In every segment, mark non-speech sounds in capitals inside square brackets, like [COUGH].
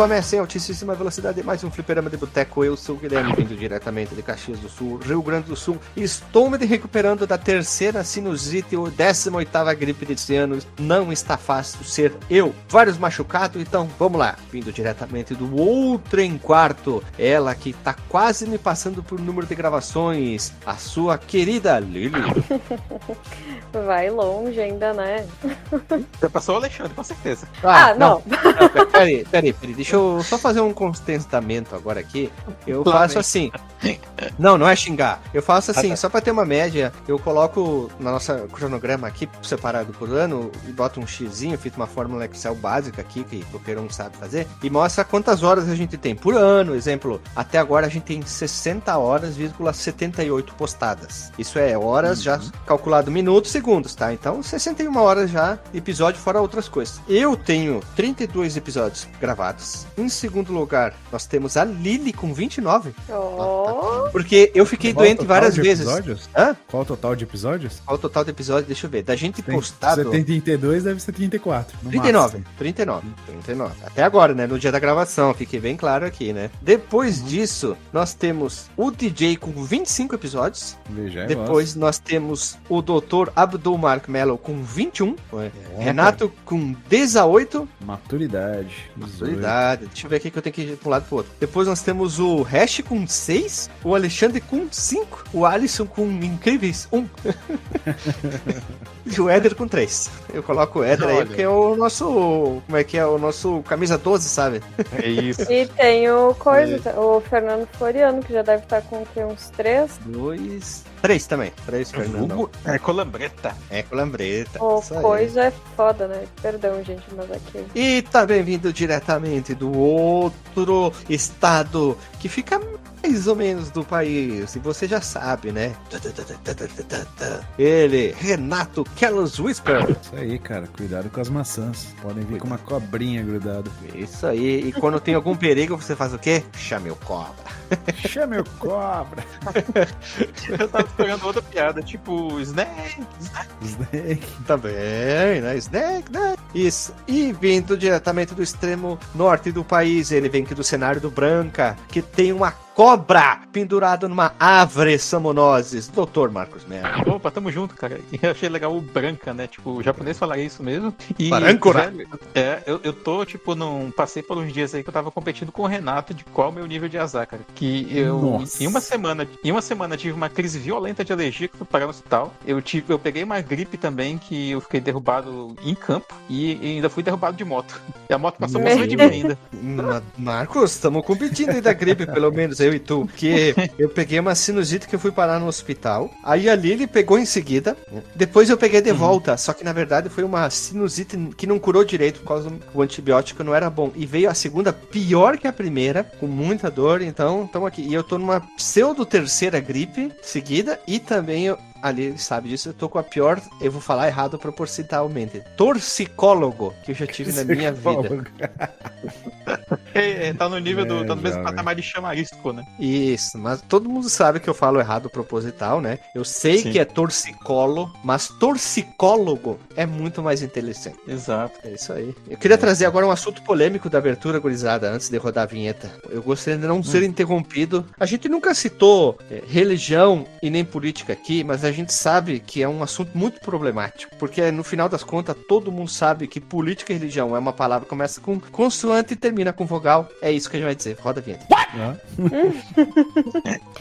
Recomeça em altíssima velocidade mais um fliperama de boteco. Eu sou o Guilherme, vindo diretamente de Caxias do Sul, Rio Grande do Sul. Estou me recuperando da terceira sinusite ou 18 gripe desse ano. Não está fácil ser eu. Vários machucados, então vamos lá. Vindo diretamente do outro em quarto. Ela que tá quase me passando por número de gravações. A sua querida Lili. [LAUGHS] Vai longe ainda, né? Já passou o Alexandre, com certeza. Ah, não. não. Peraí, peraí, peraí. Deixa eu só fazer um contentamento agora aqui. Eu faço assim. Não, não é xingar. Eu faço assim, Ah, tá. só pra ter uma média, eu coloco na nossa cronograma aqui, separado por ano, e boto um xizinho, fiz uma fórmula Excel básica aqui, que qualquer um sabe fazer, e mostra quantas horas a gente tem por ano. Exemplo, até agora a gente tem 60 horas, vírgula 78 postadas. Isso é horas já calculado minutos, segundos, tá? Então 61 horas já, episódio fora outras coisas. Eu tenho 32 episódios gravados. Em segundo lugar, nós temos a Lily com 29. Oh, Porque eu fiquei Qual doente várias vezes. Episódios? Hã? Qual o total de episódios? Qual o total de episódios? Deixa eu ver. Da gente Tem, postado. Você tem 32, deve ser 34. no 39, máximo. 39, 39. Até agora, né? No dia da gravação, fique bem claro aqui, né? Depois disso, nós temos o DJ com 25 episódios. Veja, é Depois nós temos o Dr. Abdul Mark Mello com 21. Renato com 18. nossa. Maturidade. 18. Maturidade. Deixa eu ver aqui que eu tenho que ir pra um lado pro outro. Depois nós temos o Hash com 6. O Alexandre com 5. O Alisson com incríveis 1. [LAUGHS] e o Éder com 3. Eu coloco o Éder aí Olha. porque é o nosso. Como é que é? O nosso camisa 12, sabe? É isso. e tem o coisa, o Fernando Floriano, que já deve estar com o quê? uns três. 2. 3 também. 3, Fernando. Vulgo é colambreta. É com lambreta. O isso aí. coisa é foda, né? Perdão, gente, mas aqui. E tá bem-vindo diretamente do outro estado que fica mais ou menos do país. E você já sabe, né? Ele, Renato Kellos Whisper. Isso aí, cara. Cuidado com as maçãs. Podem vir com uma cobrinha grudada. Isso aí. E quando tem algum perigo, você faz o quê? Chame o cobra. Chame o cobra. Eu tava esperando outra piada, tipo, Snake, Snake. Snake. Tá bem, né? Snake, né? Isso. E vindo diretamente do extremo norte do país, ele vem aqui do cenário do Branca, que tem uma cobra pendurada numa árvore samonoses. Doutor Marcos Melo. Opa, tamo junto, cara. E [LAUGHS] eu achei legal o branca, né? Tipo, o japonês falaria isso mesmo. E, Branco, né? É, eu, eu tô, tipo, num. Passei por uns dias aí que eu tava competindo com o Renato de qual é o meu nível de azar, cara. Que eu. Nossa. Em uma semana. Em uma semana tive uma crise violenta de alergia que fui parar no hospital. Eu tive. Eu peguei uma gripe também que eu fiquei derrubado em campo. E, e ainda fui derrubado de moto. E a moto passou por Meu cima de mim ainda. [LAUGHS] Ma- Marcos, estamos competindo aí da gripe, pelo menos eu e tu. Porque eu peguei uma sinusite que eu fui parar no hospital. Aí a Lili pegou em seguida. Depois eu peguei de volta. Só que na verdade foi uma sinusite que não curou direito por causa do o antibiótico não era bom. E veio a segunda pior que a primeira, com muita dor. Então, estamos aqui. E eu tô numa pseudo terceira gripe seguida. E também eu. Ali sabe disso, eu tô com a pior, eu vou falar errado propositalmente. Torcicólogo que eu já tive na minha vida. É, é, [LAUGHS] tá no nível do. É, tá no mesmo jovem. patamar de chamarisco, né? Isso, mas todo mundo sabe que eu falo errado proposital, né? Eu sei Sim. que é torcicolo, mas torcicólogo é muito mais inteligente. Exato. É isso aí. Eu queria trazer agora um assunto polêmico da abertura, gurizada, antes de rodar a vinheta. Eu gostaria de não ser interrompido. A gente nunca citou eh, religião e nem política aqui, mas a gente sabe que é um assunto muito problemático. Porque no final das contas, todo mundo sabe que política e religião é uma palavra que começa com consoante e termina com vogal. É isso que a gente vai dizer. Roda a vinheta. [LAUGHS]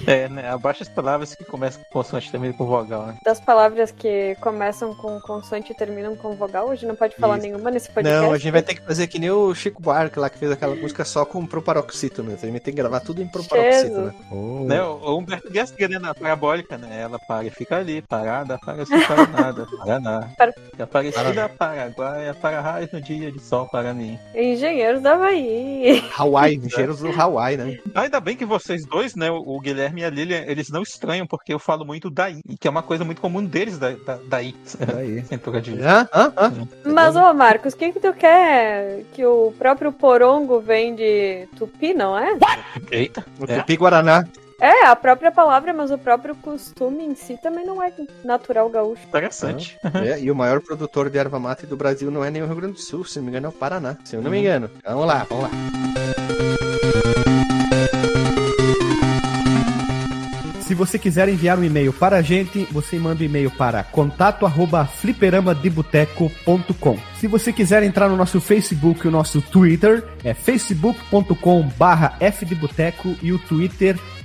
É, né? Abaixa as palavras que começam com consoante também com vogal, né? Das palavras que começam com consoante e terminam com vogal, a gente não pode falar Isso. nenhuma nesse podcast. Não, a gente vai ter que fazer que nem o Chico Buarque lá, que fez aquela música só com proparoxítono. A gente vai ter que gravar tudo em proparoxítono. Jesus. ô, Né, o Humberto Gessinger, né, na parabólica, né? Ela para e fica ali, parada, para sem [LAUGHS] para nada, para Aparecida Paraguaia, para raios no dia de sol para mim. Engenheiros da Havaí. Hawaii, engenheiros do Hawaii, né? Ainda bem que vocês dois, né, o Guilherme e a Lilian, eles não estranham, porque eu falo muito daí, que é uma coisa muito comum deles, da, da, daí. Daí. [LAUGHS] Sem trocadilho. Hã? Hã? Hã? Mas, ô Marcos, o que que tu quer? Que o próprio porongo vem de tupi, não é? Eita. O É. Tupi Guaraná. É, a própria palavra, mas o próprio costume em si também não é natural gaúcho. Interessante. É, e o maior produtor de erva mate do Brasil não é nem o Rio Grande do Sul, se não me engano é o Paraná. Se eu não me engano. Vamos lá, vamos lá. Se você quiser enviar um e-mail para a gente, você manda um e-mail para contato@fliperamadeboteco.com. Se você quiser entrar no nosso Facebook e o nosso Twitter, é facebook.com/fdeboteco e o Twitter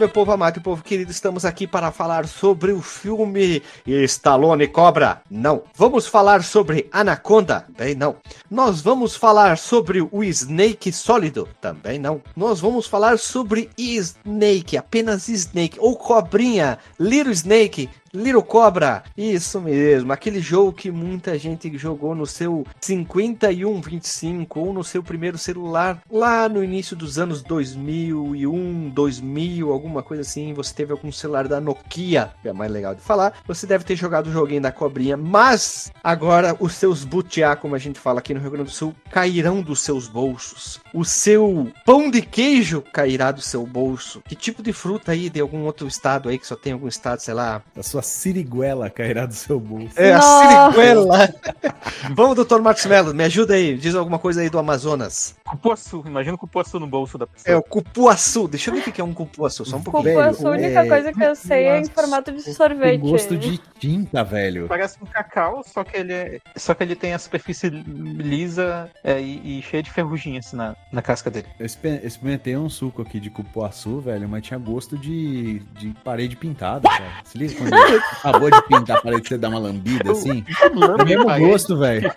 Meu povo amado e povo querido, estamos aqui para falar sobre o filme Stallone Cobra. Não. Vamos falar sobre Anaconda? Bem, não. Nós vamos falar sobre o Snake Sólido? Também não. Nós vamos falar sobre Snake, apenas Snake, ou Cobrinha, Little Snake, Little Cobra, isso mesmo, aquele jogo que muita gente jogou no seu 5125 ou no seu primeiro celular lá no início dos anos 2001, 2000, alguma coisa assim. Você teve algum celular da Nokia, que é mais legal de falar. Você deve ter jogado o joguinho da cobrinha, mas agora os seus butiá, como a gente fala aqui no Rio Grande do Sul, cairão dos seus bolsos. O seu pão de queijo cairá do seu bolso. Que tipo de fruta aí de algum outro estado aí que só tem algum estado, sei lá, A sua siriguela cairá do seu bolso. é, a Nossa. siriguela. [LAUGHS] Vamos, doutor Marcos Melo, me ajuda aí. Diz alguma coisa aí do Amazonas. Cupuaçu, imagina o cupuaçu no bolso da É pessoa. o cupuaçu. Deixa eu ver o que é um cupuaçu, só um pouquinho. Velho, a única é- coisa que eu sei é em formato de sorvete. gosto de tinta, velho. Parece um cacau, só que ele é, só que ele tem a superfície lisa é, e, e cheia de ferrugem assim na, na casca dele. Eu exper- experimentei um suco aqui de cupuaçu, velho, mas tinha gosto de, de parede pintada, cara. Se liga quando acabou de pintar a parede, você dá uma lambida assim. É o mesmo gosto, velho.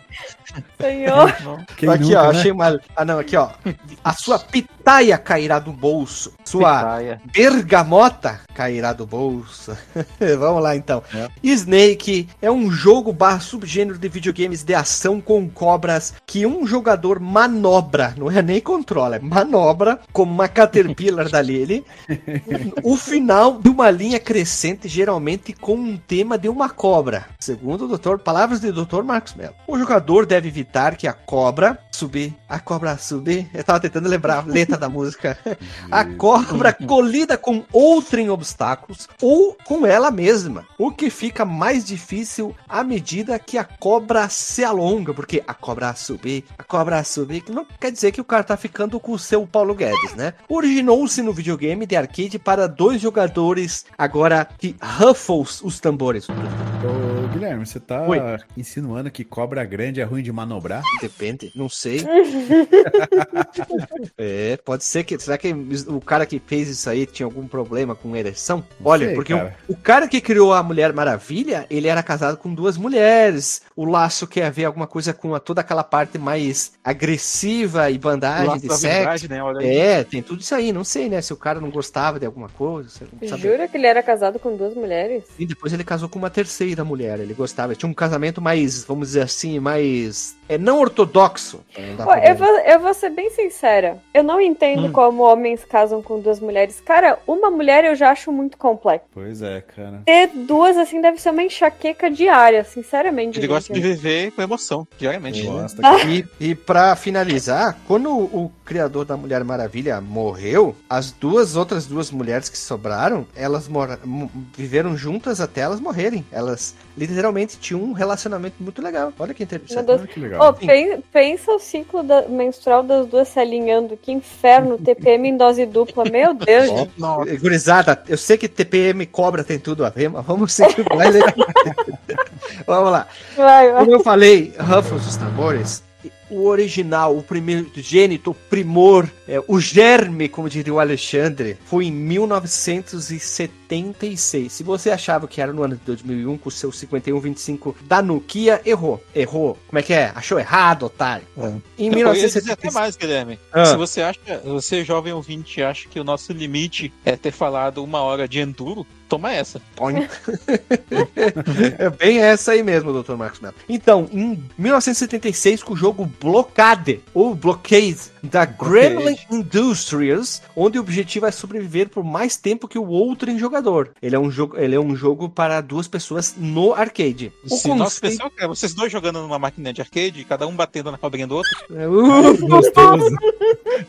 Senhor. Quem aqui, nunca, ó, né? achei uma. Ah, não, aqui, ó. A sua pitaia cairá do bolso. Sua Pitaia. bergamota cairá do bolso. [LAUGHS] Vamos lá, então. É. Snake é um jogo barra subgênero de videogames de ação com cobras que um jogador manobra, não é nem controla, é manobra como uma caterpillar dali. [LAUGHS] o final de uma linha crescente, geralmente com um tema de uma cobra. Segundo o doutor, palavras do Dr. Marcos Mello. O jogador deve evitar que a cobra subir, a cobra subir. Eu tava tentando lembrar a letra da música. A cobra colida com outra em obstáculos ou com ela mesma, o que fica mais difícil à medida que a cobra se alonga, porque a cobra subir, a cobra subir, que não quer dizer que o cara tá ficando com o seu Paulo Guedes, né? Originou-se no videogame de arcade para dois jogadores, agora que ruffles os tambores. Guilherme, você tá Oi. insinuando que cobra grande é ruim de manobrar? Depende, não sei. [LAUGHS] é, pode ser que. Será que o cara que fez isso aí tinha algum problema com ereção? Olha, sei, porque o- cara. O, cara que criou a Mulher Maravilha, ele era casado com duas mulheres. O laço quer ver alguma coisa com a- toda aquela parte mais agressiva e bandagem de sexo. verdade, né? É, tem tudo isso aí. Não sei, né? Se o cara não gostava de alguma coisa. Não. Jura que ele era casado com duas mulheres? E depois ele casou com uma terceira mulher. Ele gostava. Tinha um casamento mais, vamos dizer assim, mais. É não ortodoxo. Não dá Pô, pra eu, vou, eu vou ser bem sincera. Eu não entendo Hum. como homens casam com duas mulheres. Cara, uma mulher eu já acho muito complexo. Pois é, cara. Ter duas, assim, deve ser uma enxaqueca diária, sinceramente. Ele gosta de viver com emoção, diariamente. Gosta. E, e para finalizar, quando o, criador da Mulher Maravilha morreu, as duas outras duas mulheres que sobraram, elas mora- viveram juntas até elas morrerem. Elas literalmente tinham um relacionamento muito legal. Olha que Meu interessante. Deus. Ah, que legal. Ô, pen- pensa o ciclo da- menstrual das duas se alinhando. Que inferno, TPM em dose dupla. Meu [LAUGHS] Deus. Nossa. Gurizada, eu sei que TPM cobra tem tudo a ver, mas vamos [LAUGHS] seguir. [LAUGHS] Vamos lá. Vai, vai. Como eu falei, Ruffles os tambores, o original, o primeiro gênito, o primor é, o germe, como diria o Alexandre, foi em 1976. Se você achava que era no ano de 2001 com o seu 5125 da Nokia, errou. Errou. Como é que é? Achou errado, otário. É. Em 1976. até mais, Guilherme. Ah. Se você acha, você jovem ouvinte acha que o nosso limite é ter falado uma hora de enduro, toma essa. é bem essa aí mesmo, Dr. Marcos Mello. Então, em 1976, com o jogo Blockade, ou Blockade, da Gremlin Industries, onde o objetivo é sobreviver por mais tempo que o outro em jogador. Ele é um jogo, ele é um jogo para duas pessoas no arcade. O Sim, conceito... nosso especial é vocês dois jogando numa máquina de arcade, cada um batendo na cobrinha do outro. É, uh, gostoso.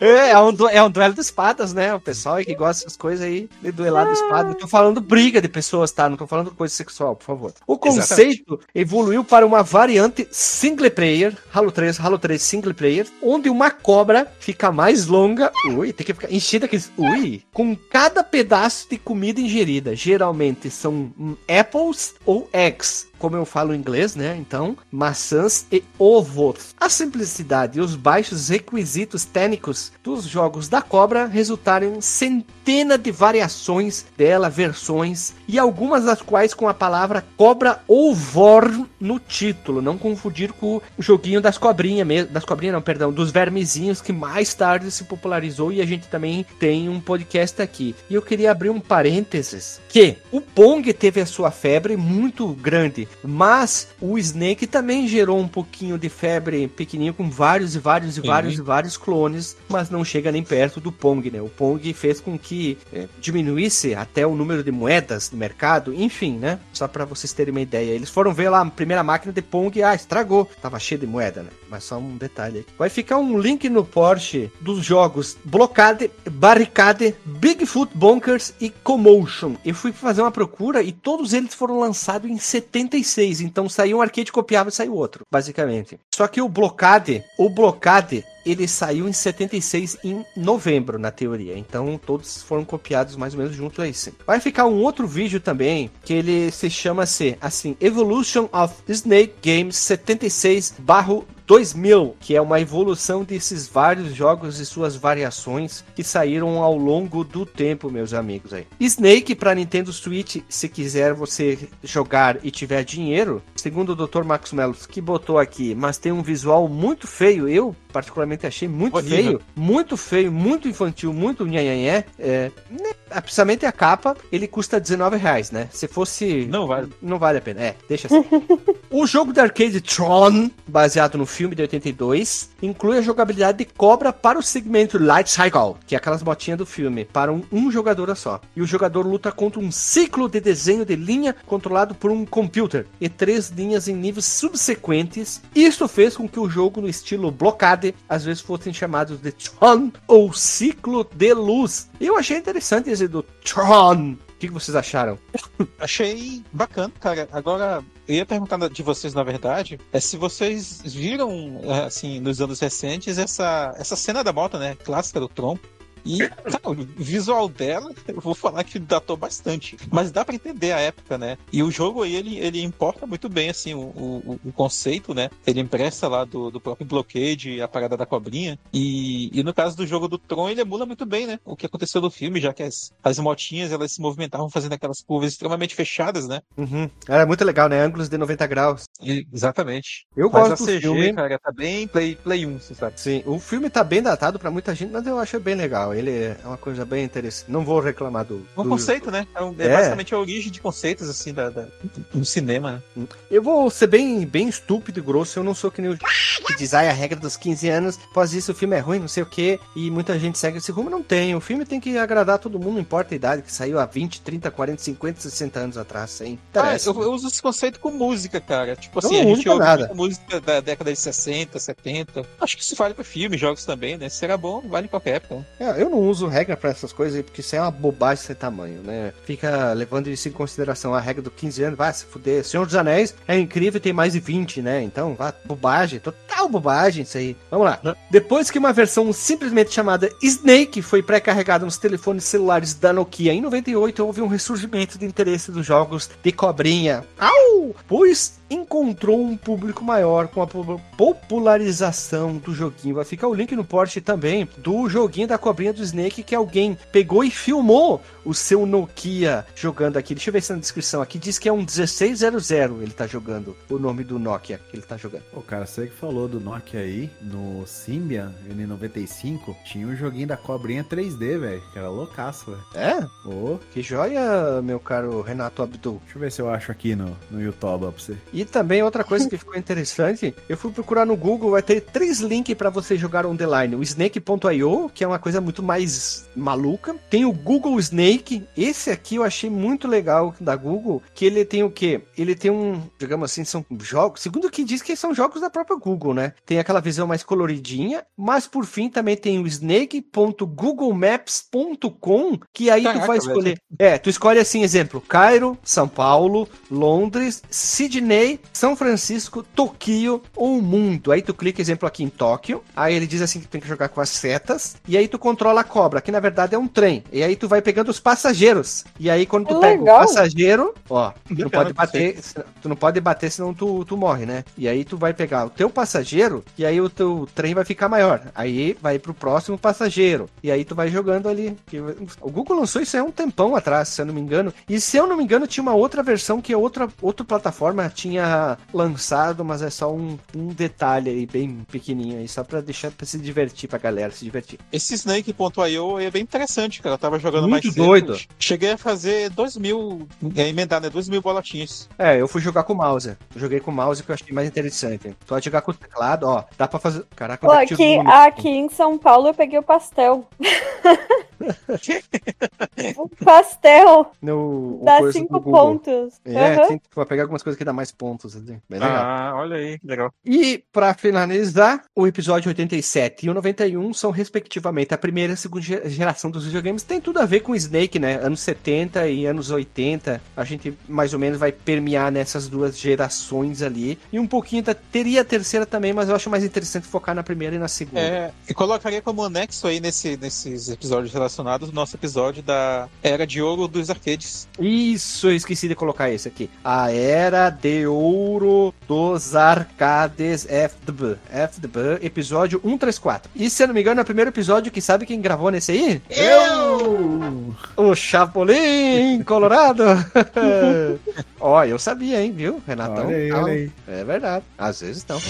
é, é, um, é um duelo de espadas, né? O pessoal aí que gosta dessas coisas aí, de duelar de espada. Eu tô falando briga de pessoas, tá? Não tô falando coisa sexual, por favor. O conceito Exatamente. evoluiu para uma variante single player, Halo 3, Halo 3 single player, onde uma cobra fica mais longa, ui, tem que ficar enchida aqui, ui, com cada pedaço de comida ingerida. Geralmente são apples ou eggs como eu falo inglês, né? Então, maçãs e ovos. A simplicidade e os baixos requisitos técnicos dos jogos da Cobra resultaram em centenas de variações dela, versões, e algumas das quais com a palavra cobra ou vor no título. Não confundir com o joguinho das cobrinhas mesmo, das cobrinhas não, perdão, dos vermezinhos que mais tarde se popularizou e a gente também tem um podcast aqui. E eu queria abrir um parênteses que o Pong teve a sua febre muito grande mas o Snake também gerou um pouquinho de febre pequenininho com vários e vários e Sim. vários e vários clones, mas não chega nem perto do Pong, né? O Pong fez com que é, diminuísse até o número de moedas no mercado, enfim, né? Só para vocês terem uma ideia. Eles foram ver lá a primeira máquina de Pong, ah, estragou, tava cheio de moeda, né? Mas só um detalhe aqui. Vai ficar um link no Porsche dos jogos Blockade, Barricade, Bigfoot Bonkers e Commotion. Eu fui fazer uma procura e todos eles foram lançados em 75 96, então saiu um arcade, copiava e saiu outro, basicamente. Só que o Blockade, o Blockade, ele saiu em 76 em novembro, na teoria. Então todos foram copiados mais ou menos junto a esse. Vai ficar um outro vídeo também, que ele se chama-se assim, Evolution of Snake Games 76 barro 2000, que é uma evolução desses vários jogos e suas variações que saíram ao longo do tempo, meus amigos aí. Snake para Nintendo Switch, se quiser você jogar e tiver dinheiro, segundo o Dr. Max Mello, que botou aqui, mas tem um visual muito feio, eu particularmente achei muito Horrível. feio, muito feio, muito infantil, muito nhanhanhé. É, precisamente a capa, ele custa 19 reais, né? Se fosse... Não vale. Não vale a pena, é, deixa assim. [LAUGHS] o jogo de arcade Tron, baseado no filme de 82, inclui a jogabilidade de cobra para o segmento Light Cycle, que é aquelas botinhas do filme, para um, um jogador só. E o jogador luta contra um ciclo de desenho de linha controlado por um computer e três linhas em níveis subsequentes. Isso fez com que o jogo no estilo blocade às vezes fossem chamados de Tron ou ciclo de luz. E eu achei interessante esse do Tron que, que vocês acharam? Achei bacana, cara. Agora, eu ia perguntar de vocês, na verdade, é se vocês viram, assim, nos anos recentes, essa, essa cena da moto, né? Clássica do Tron. E, cara, o visual dela, eu vou falar que datou bastante. Mas dá para entender a época, né? E o jogo aí, ele, ele importa muito bem, assim, o, o, o conceito, né? Ele empresta lá do, do próprio Blockade, a parada da cobrinha. E, e no caso do jogo do Tron, ele emula muito bem, né? O que aconteceu no filme, já que as, as motinhas, elas se movimentavam fazendo aquelas curvas extremamente fechadas, né? Uhum. Era muito legal, né? Ângulos de 90 graus. E, exatamente. Eu mas gosto a CG, filme. cara, tá bem Play, play 1, você sabe? Sim, o filme tá bem datado para muita gente, mas eu acho bem legal. Ele é uma coisa bem interessante. Não vou reclamar do. Um do... conceito, né? É, é, é, basicamente a origem de conceitos, assim, da, da, do cinema. Né? Eu vou ser bem, bem estúpido e grosso. Eu não sou que nem o que diz, ah, a regra dos 15 anos, após isso o filme é ruim, não sei o quê, e muita gente segue esse rumo. Não tem. O filme tem que agradar todo mundo, não importa a idade, que saiu há 20, 30, 40, 50, 60 anos atrás, sem. Ah, eu, eu, uso esse conceito com música, cara. Tipo assim, não, a gente ouve nada. música da década de 60, 70. Acho que isso vale pra filme, jogos também, né? Se será bom, vale qualquer época. É, eu não uso regra para essas coisas aí, porque isso é uma bobagem sem tamanho, né? Fica levando isso em consideração a regra do 15 anos, vai se fuder. Senhor dos Anéis é incrível tem mais de 20, né? Então, vá, bobagem, total bobagem isso aí. Vamos lá. Depois que uma versão simplesmente chamada Snake foi pré-carregada nos telefones celulares da Nokia em 98, houve um ressurgimento de interesse dos jogos de cobrinha. Au! Pois encontrou um público maior com a po- popularização do joguinho. Vai ficar o link no post também do joguinho da cobrinha do Snake que alguém pegou e filmou o seu Nokia jogando aqui. Deixa eu ver se na descrição aqui diz que é um 1600 ele tá jogando. O nome do Nokia que ele tá jogando. Pô, cara, você que falou do Nokia aí, no Symbian N95, tinha um joguinho da cobrinha 3D, velho, que era loucaço, velho. É? Ô, Que joia, meu caro Renato Abdul. deixa eu ver se eu acho aqui no, no YouTube pra você. E também outra coisa que ficou interessante, eu fui procurar no Google, vai ter três links para você jogar on the line. O Snake.io, que é uma coisa muito mais maluca. Tem o Google Snake, esse aqui eu achei muito legal da Google, que ele tem o quê? Ele tem um, digamos assim, são jogos, segundo o que diz que são jogos da própria Google, né? Tem aquela visão mais coloridinha, mas por fim também tem o snake.googlemaps.com, que aí tu Caraca, vai velho. escolher. É, tu escolhe assim, exemplo, Cairo, São Paulo, Londres, Sydney, São Francisco, Tokyo ou mundo. Aí tu clica, exemplo, aqui em Tóquio. Aí ele diz assim que tem que jogar com as setas. E aí tu controla a cobra, que na verdade é um trem. E aí tu vai pegando os passageiros. E aí quando tu pega legal. o passageiro, ó, tu não pode bater, tu não pode bater senão tu, tu morre, né? E aí tu vai pegar o teu passageiro e aí o teu trem vai ficar maior. Aí vai pro próximo passageiro. E aí tu vai jogando ali. Que- O Google lançou isso aí há um tempão atrás, se eu não me engano. E se eu não me engano, tinha uma outra versão que outra, outra plataforma tinha lançado, mas é só um, um detalhe aí, bem pequenininho aí, só pra deixar pra se divertir, pra galera se divertir. Esse Snake.io é bem interessante, cara. Eu tava jogando Muito mais cedo. doido. Cheguei a fazer 2 mil, é, emendar, né? 2 mil bolotinhas. É, eu fui jogar com o mouse. Eu joguei com o mouse que eu achei mais interessante. Tu pode jogar com o teclado, ó. Dá pra fazer. Caraca, Pô, aqui, aqui em São Paulo eu peguei o pastel. [LAUGHS] o pastel No, o dá coisa do cinco Google. pontos. É, Aham. tem, vai pegar algumas coisas que dá mais pontos. Assim. Bem legal. Ah, olha aí, que legal. E, pra finalizar, o episódio 87 e o 91 são, respectivamente, a primeira e a segunda ge- geração dos videogames. Tem tudo a ver com Snake, né? Anos 70 e anos 80. A gente, mais ou menos, vai permear nessas duas gerações ali. E um pouquinho da... Teria a terceira também, mas eu acho mais interessante focar na primeira e na segunda. É, e colocaria como anexo aí nesse, nesses episódios relacionados o nosso episódio da Era de Ouro dos Arcades. Isso, eu esqueci de colocar esse aqui. A Era de Ouro dos Arcades FDB. FDB, episódio 134. E se eu não me engano, é o primeiro episódio que sabe quem gravou nesse aí? Eu! O Chapolin Colorado! [LAUGHS] Ó, eu sabia, hein, viu, Renatão? Olha aí, olha aí. É verdade. Às vezes não.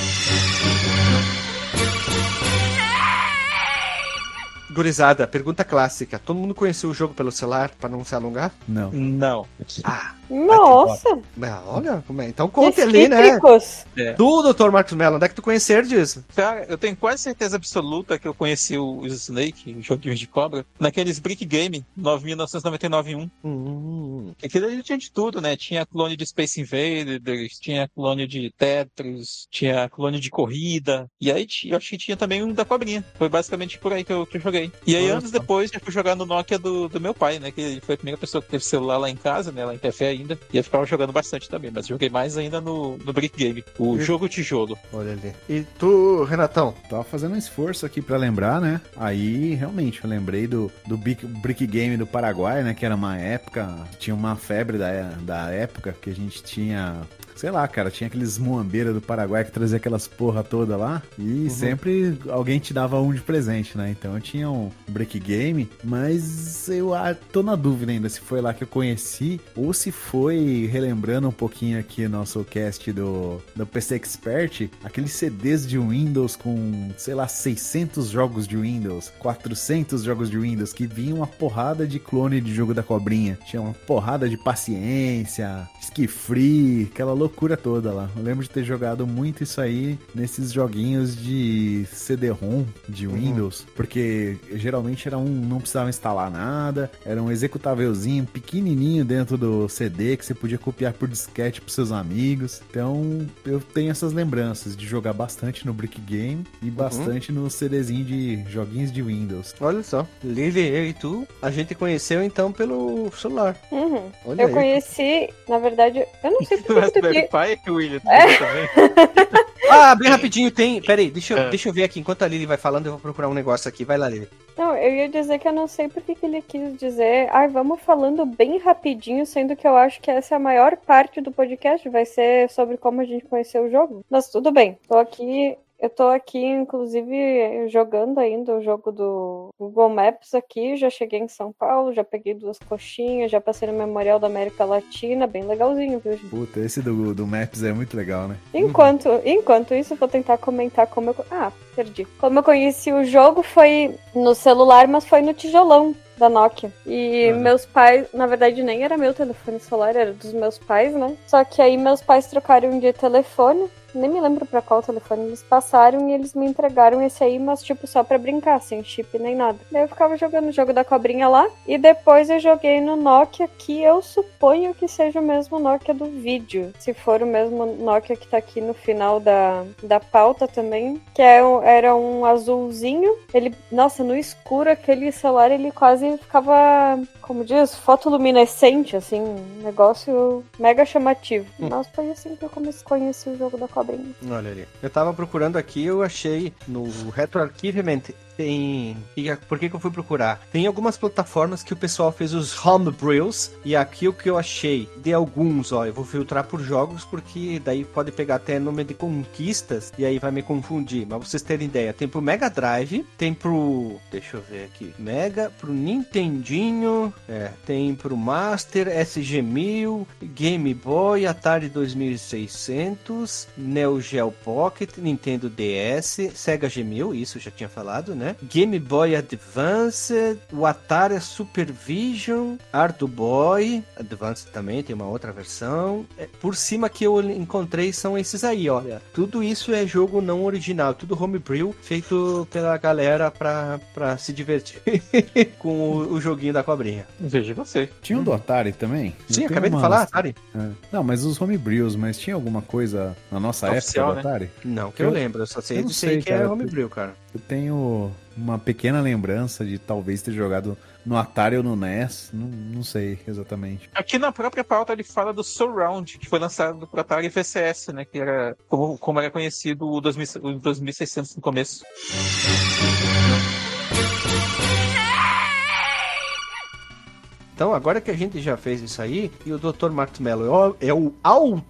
Gurizada, pergunta clássica. Todo mundo conheceu o jogo pelo celular, pra não se alongar? Não. Não. Ah, Nossa, mas olha como é. Então conte ali, né? cítricos. Do Dr. Marcos Mello, onde é que tu conhecer disso? Cara, eu tenho quase certeza absoluta que eu conheci o Snake, o joguinho de cobra, naqueles Brick Game 9999-1. Hum, Aquilo ali tinha de tudo, né? Tinha clone de Space Invaders, tinha clone de Tetris, tinha clone de corrida. E aí eu acho que tinha também um da cobrinha. Foi basicamente por aí que eu, que eu joguei. E aí, Olha anos depois, eu fui jogar no Nokia do, do meu pai, né? Que ele foi a primeira pessoa que teve celular lá em casa, né? Lá em Café ainda. E eu ficava jogando bastante também, mas joguei mais ainda no, no Brick Game, o E- jogo tijolo. olha ali. E tu, Renatão? Tava fazendo um esforço aqui pra lembrar, né? Aí, realmente, eu lembrei do, do Brick, Brick Game do Paraguai, né? Que era uma época, tinha uma febre da, da época que a gente tinha... Sei lá, cara, tinha aqueles muambeiros do Paraguai que trazia aquelas porra toda lá. E sempre alguém te dava um de presente, né? Então eu tinha um Brick Game, mas eu ah, tô na dúvida ainda se foi lá que eu conheci ou se foi, relembrando um pouquinho aqui nosso cast do, do PC Expert, aqueles CDs de Windows com, sei lá, 600 jogos de Windows, 400 jogos de Windows, que vinha uma porrada de clone de jogo da cobrinha. Tinha uma porrada de paciência, ski free, aquela loucura toda lá. Eu lembro de ter jogado muito isso aí nesses joguinhos de CD-ROM de Windows, porque geralmente era um, não precisava instalar nada, era um executávelzinho pequenininho dentro do CD que você podia copiar por disquete pros seus amigos. Então eu tenho essas lembranças de jogar bastante no Brick Game e bastante no CDzinho de joguinhos de Windows. Olha só. Lili, eu e tu, a gente conheceu então pelo celular. Uhum. Olha Eu aí. conheci, na verdade, verdade, eu não sei por que tu Raspberry. Pi, William, É. também. [LAUGHS] Ah, bem rapidinho, tem. Peraí, deixa eu, É. deixa eu ver aqui. Enquanto a Lili vai falando, eu vou procurar um negócio aqui. Vai lá, Lili. Não, eu ia dizer que eu não sei por que que ele quis dizer, ai, vamos falando bem rapidinho, sendo que eu acho que essa é a maior parte do podcast, vai ser sobre como a gente conheceu o jogo. Mas tudo bem, tô aqui, eu tô aqui, inclusive, jogando ainda o jogo do Google Maps aqui, já cheguei em São Paulo, já peguei duas coxinhas, já passei no Memorial da América Latina, bem legalzinho, viu, gente? Puta, esse do, do Maps é muito legal, né? Enquanto, enquanto isso, eu vou tentar comentar como eu. Ah, perdi. Como eu conheci o jogo foi no celular, mas foi no tijolão da Nokia. E Uhum. meus pais, na verdade, nem era meu telefone celular, era dos meus pais, né? Só que aí meus pais trocaram de telefone. Nem me lembro pra qual telefone eles passaram e eles me entregaram esse aí, mas tipo só pra brincar, sem chip nem nada. Daí eu ficava jogando o jogo da cobrinha lá e depois eu joguei no Nokia, que eu suponho que seja o mesmo Nokia do vídeo. Se for o mesmo Nokia que tá aqui no final da, da pauta também, que é era um azulzinho. Ele, nossa, no escuro aquele celular ele quase ficava, como diz, fotoluminescente, assim, um negócio mega chamativo. Hum. Mas foi assim que eu comecei, conheci o jogo da cobrinha. Olha ali. Eu tava procurando aqui, eu achei no Retro Archivement tem. Por que, que eu fui procurar? Tem algumas plataformas que o pessoal fez os homebrews. E aqui o que eu achei de alguns, ó. Eu vou filtrar por jogos, porque daí pode pegar até nome de conquistas. E aí vai me confundir. Mas vocês terem ideia, tem pro Mega Drive, tem pro. Deixa eu ver aqui. Mega, pro Nintendinho. É, tem pro Master, SG1000, Game Boy, Atari 2600, Neo Geo Pocket, Nintendo DS, Sega G1000, isso eu já tinha falado, né? Game Boy Advance, o Atari Supervision, Ardo Boy, Advance também tem uma outra versão. É, por cima que eu encontrei são esses aí, olha. Tudo isso é jogo não original, tudo homebrew, feito pela galera pra, pra se divertir [LAUGHS] com o, o joguinho da cobrinha. Veja você. Tinha um do Atari também? Sim, acabei de umas- falar, Atari? É. Não, mas os homebrews, mas tinha alguma coisa na nossa Oficial, época do né? Atari? Não, que eu, Eu- lembro, eu só sei, eu não sei, sei, que cara. é homebrew, cara. Eu tenho uma pequena lembrança de talvez ter jogado no Atari ou no NES, não, não sei exatamente. Aqui na própria pauta ele fala do Surround, que foi lançado pro Atari VCS, né? Que era como, como era conhecido o 2000 o 2600 no começo. Então, agora que a gente já fez isso aí, e o Dr. Marcos Mello é o- é o autor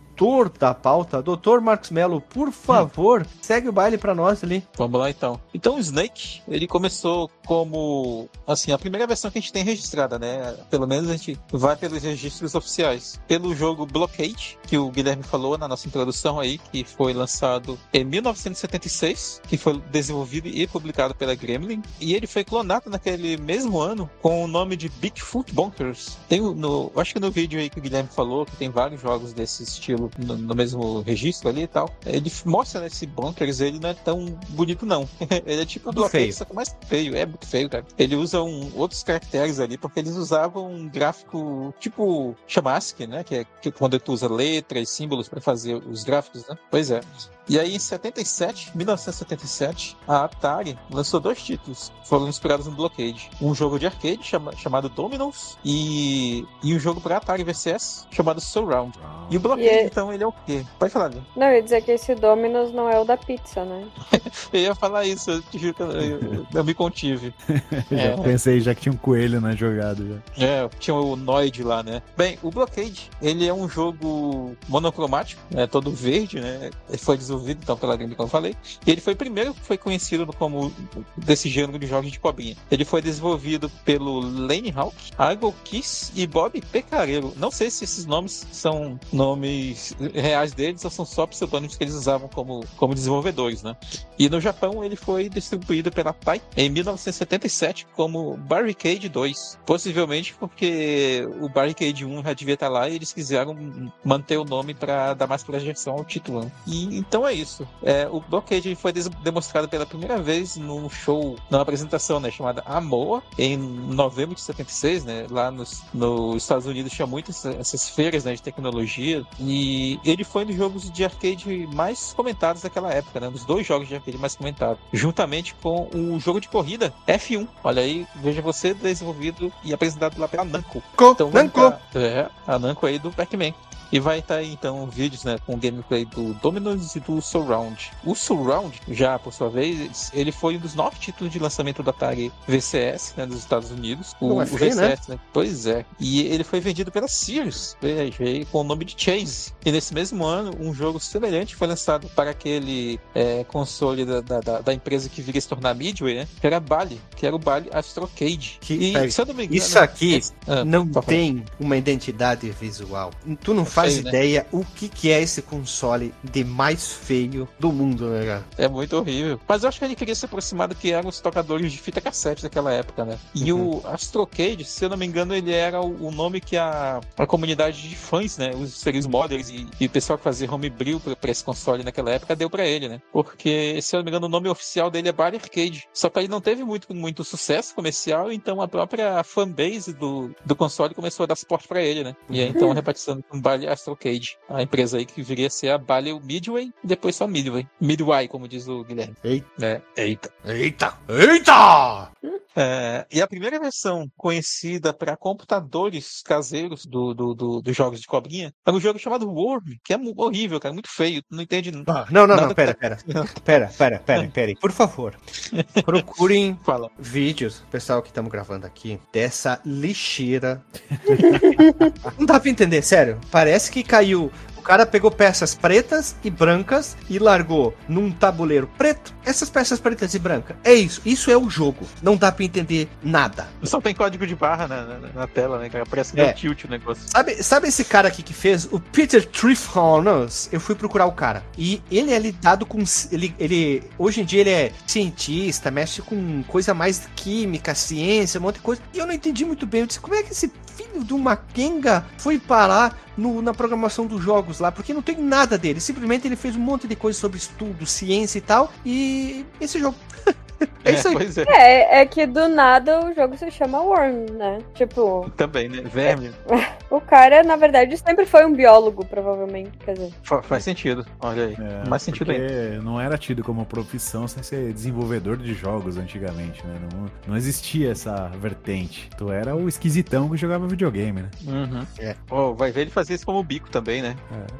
da pauta, Dr. Marcos Mello, por favor, segue o baile pra nós ali. Vamos lá então. Então o Snake, ele começou como, assim, a primeira versão que a gente tem registrada, né? Pelo menos a gente vai pelos registros oficiais. Pelo jogo Blockade, que o Guilherme falou na nossa introdução aí, que foi lançado em 1976, que foi desenvolvido e publicado pela Gremlin, e ele foi clonado naquele mesmo ano com o nome de Bigfoot Bunkers. Tem no, acho que no vídeo aí que o Guilherme falou, que tem vários jogos desse estilo no, no mesmo registro ali e tal, ele f- mostra nesse Bunkers, ele não é tão bonito não. [LAUGHS] ele é tipo Blockade, feio. só que mais feio, é muito feio, cara. Ele usa um, outros caracteres ali, porque eles usavam um gráfico tipo Chamask, né? Que é que quando tu usa letras, símbolos para fazer os gráficos, né? Pois é. E aí, em 77, 1977, a Atari lançou dois títulos, que foram inspirados no Blockade. Um jogo de arcade chama- chamado Dominos e, e um jogo para Atari VCS chamado Surround. E o Blockade, E é- então, ele é o quê? Pode falar, Leandro. Não, eu ia dizer que esse Dominus não é o da pizza, né? [LAUGHS] Eu ia falar isso, eu te juro que eu, eu- eu me contive. [LAUGHS] Eu É. já pensei já que tinha um coelho na jogada. Já. É, tinha o Noid lá, né? Bem, o Blockade, ele é um jogo monocromático, é todo verde, né? Ele foi desenvolvido então pela Game, como eu falei. E ele foi o primeiro que foi conhecido como desse gênero de jogos de cobrinha. Ele foi desenvolvido pelo Lane Hawk, Argo Kiss e Bob Pecareiro. Não sei se esses nomes são nomes reais deles são só pseudônimos que eles usavam como, como desenvolvedores, né? E no Japão ele foi distribuído pela TAI em 1977 como Barricade 2. Possivelmente porque o Barricade 1 já devia estar lá e eles quiseram manter o nome para dar mais projeção ao título. né? E então é isso. É, o Blockade foi demonstrado pela primeira vez num show, numa apresentação né, chamada Amoa, em novembro de 76, né? Lá nos, nos Estados Unidos tinha muitas essas feiras né, de tecnologia. E ele foi um dos jogos de arcade mais comentados daquela época, né? Dos dois jogos de arcade mais comentados. Juntamente com o jogo de corrida F1. Olha aí, veja você desenvolvido e apresentado lá pela Namco. Co, Então, Namco. É, a Namco aí do Pac-Man. E vai estar aí, então vídeos né, com gameplay do Dominus e do Surround. O Surround, já por sua vez, ele foi um dos nove títulos de lançamento do Atari VCS né, dos Estados Unidos. O, Não é o VCS, né? Pois é. E ele foi vendido pela Sears veio com o nome de Chase. E nesse mesmo ano, um jogo semelhante foi lançado para aquele é, console da, da, da- da empresa que viria se tornar Midway, né? Que era Bally, que era o Bally Astrocade. Que- e, peraí, se eu não me engano, Isso aqui Ah, não pode falar. tem uma identidade visual. Tu não faz feio, né? ideia o que, que é esse console de mais feio do mundo, né, cara? É muito horrível. Mas eu acho que ele queria se aproximar do que eram os tocadores de fita cassete daquela época, né? E Uhum. o Astrocade, se eu não me engano, ele era o, o nome que a, a comunidade de fãs, né? Os seres modders e, e o pessoal que fazia homebrew pra, pra esse console naquela época deu pra ele, né? Porque, se eu não me engano, o nome oficial dele é Bally Arcade. Só que ele não teve muito, muito sucesso comercial, então a própria fanbase do, do console começou a dar suporte pra ele, né? E aí, então, rebatizando com Bally Astrocade. A empresa aí que viria a ser a Bally Midway e depois só Midway. Midway, como diz o Guilherme. Eita. É, eita. Eita! Eita! É, e a primeira versão conhecida para computadores caseiros do, do, do- dos jogos de cobrinha era um jogo chamado Worm, que é horrível, cara, muito feio, não entende Ah, não, não, [LAUGHS] não, pera, pera. Pera, pera, pera, pera. Por favor, [LAUGHS] procurem fala. vídeos, pessoal que estamos gravando aqui, dessa lixeira. [LAUGHS] Não dá pra entender, sério. Parece que caiu. O cara pegou peças pretas e brancas e largou num tabuleiro preto essas peças pretas e brancas. É isso. Isso é o jogo. Não dá pra entender nada. Só tem código de barra na, na, na tela, né, cara? Parece que É. tilt o negócio. Sabe, sabe esse cara aqui que fez? O Peter Trifonus. Eu fui procurar o cara. E ele é lidado com. Ele, ele, hoje em dia ele é cientista, mexe com coisa mais química, ciência, um monte de coisa. E eu não entendi muito bem. Eu disse, como é que esse filho de uma Kenga foi parar no- na programação dos jogos lá? Porque não tem nada dele. Simplesmente ele fez um monte de coisa sobre estudo, ciência e tal. E esse jogo. [LAUGHS] é isso aí. pois é. É, é que do nada o jogo se chama Worm, né? Tipo, Também, né? Verme. [LAUGHS] o cara, na verdade, sempre foi um biólogo, provavelmente. Quer dizer, Fa- faz sentido. Olha aí. É, Mais sentido porque ainda. não era tido como profissão sem ser desenvolvedor de jogos antigamente, né? Não, não existia essa vertente. Tu era o esquisitão que jogava videogame, né? Uhum. É. Oh, vai ver ele fazer isso como bico também, né?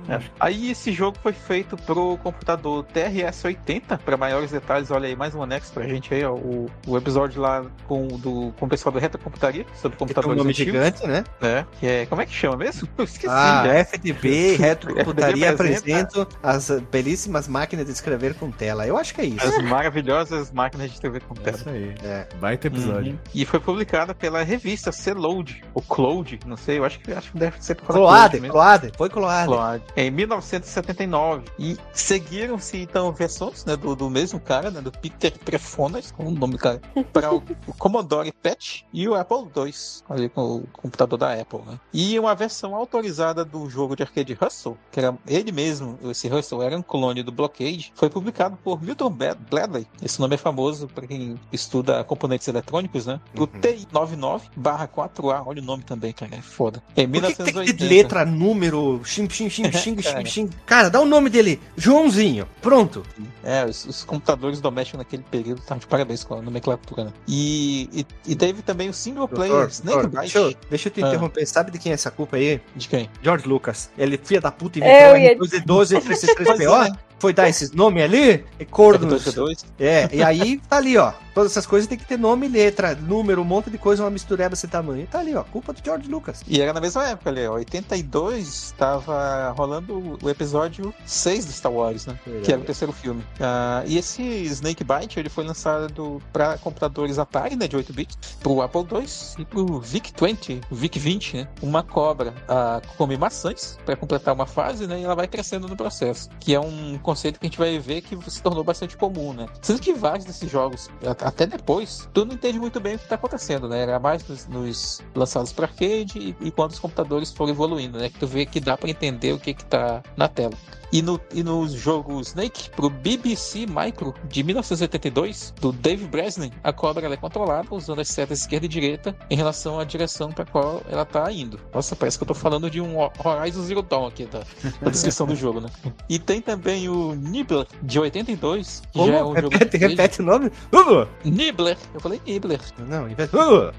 É, É. Aí esse jogo foi feito pro computador TRS-80, para maiores detalhes, olha aí mais um anexo pra gente aí, ó, o, o episódio lá com, do, com o pessoal do Retrocomputaria, sobre Tem um computadores nome antigos, gigante, né? né? Que é, como é que chama mesmo? [LAUGHS] Eu esqueci. Ah, já. [LAUGHS] FDB, Retrocomputaria apresenta- apresento as belíssimas máquinas de escrever com tela. Eu acho que é isso. As maravilhosas máquinas de TV com é tela. isso aí. É. Baita episódio. Uhum. E foi publicada pela revista C-Load, ou Cloud, não sei, eu acho que, acho que deve ser por Cloade, Cloud mesmo. Cloade, foi Cloade. Cloud, em 1979. E seguiram-se então versões né, do, do mesmo cara, né, do Peter Prefonas, como o nome cara, para o, o Commodore PET e o Apple II, ali com o computador da Apple. Né? E uma versão autorizada do jogo de arcade Hustle, que era ele mesmo, esse Hustle era um clone do Blockade, foi publicado por Milton Bradley. Esse nome é famoso para quem estuda componentes eletrônicos, né? O Uhum. TI99-4A, olha o nome também, cara, é foda. Em Por que, que tem 1980. letra, número, xing, xing, xing, [LAUGHS] xing, xing, xing? Cara, dá o nome dele. Joãozinho. Pronto. É, os, os computadores domésticos naquele período estavam de parabéns com a nomenclatura, né? E, e, e teve também o single player Doutor, Snake doutor, Bite. deixa, eu, deixa eu te Ah. interromper. Sabe de quem é essa culpa aí? De quem? George Lucas. Ele, filha da puta, inventou ia- R2D12 e Pois 3C3PO. é. Foi dar esses nomes ali e corno. R2D2. É, e aí tá ali, ó. Todas essas coisas tem que ter nome, letra, número, um monte de coisa, uma mistureba desse tamanho. Tá ali, ó. Culpa do George Lucas. E era na mesma época ali, ó. 82 estava rolando o episódio 6 do Star Wars, né? Que era o terceiro filme. Ah, e esse Snake Bite ele foi lançado para computadores Atari, né, de 8 bits, pro Apple II e pro VIC-20, o VIC-20, né? Uma cobra ah, come maçãs para completar uma fase, né? E ela vai crescendo no processo. Que é um conceito que a gente vai ver que se tornou bastante comum, né? Sendo que vários desses jogos, até depois, tu não entende muito bem o que tá acontecendo, né? Era mais nos, nos lançados para arcade e, e quando os computadores foram evoluindo, né? Que tu vê que dá para entender o que que tá na tela. E no, e no jogo Snake, pro BBC Micro de 1982, do Dave Bresnan, a cobra é controlada usando as setas esquerda e direita em relação à direção para qual ela tá indo. Nossa, parece que eu tô falando de um Horizon Zero Dawn aqui da, da descrição do jogo, né? E tem também o Nibbler de 82, que Como? já é um jogo. repete, de- repete o nome. Uh! Nibbler. Eu falei Nibbler. Não, repete.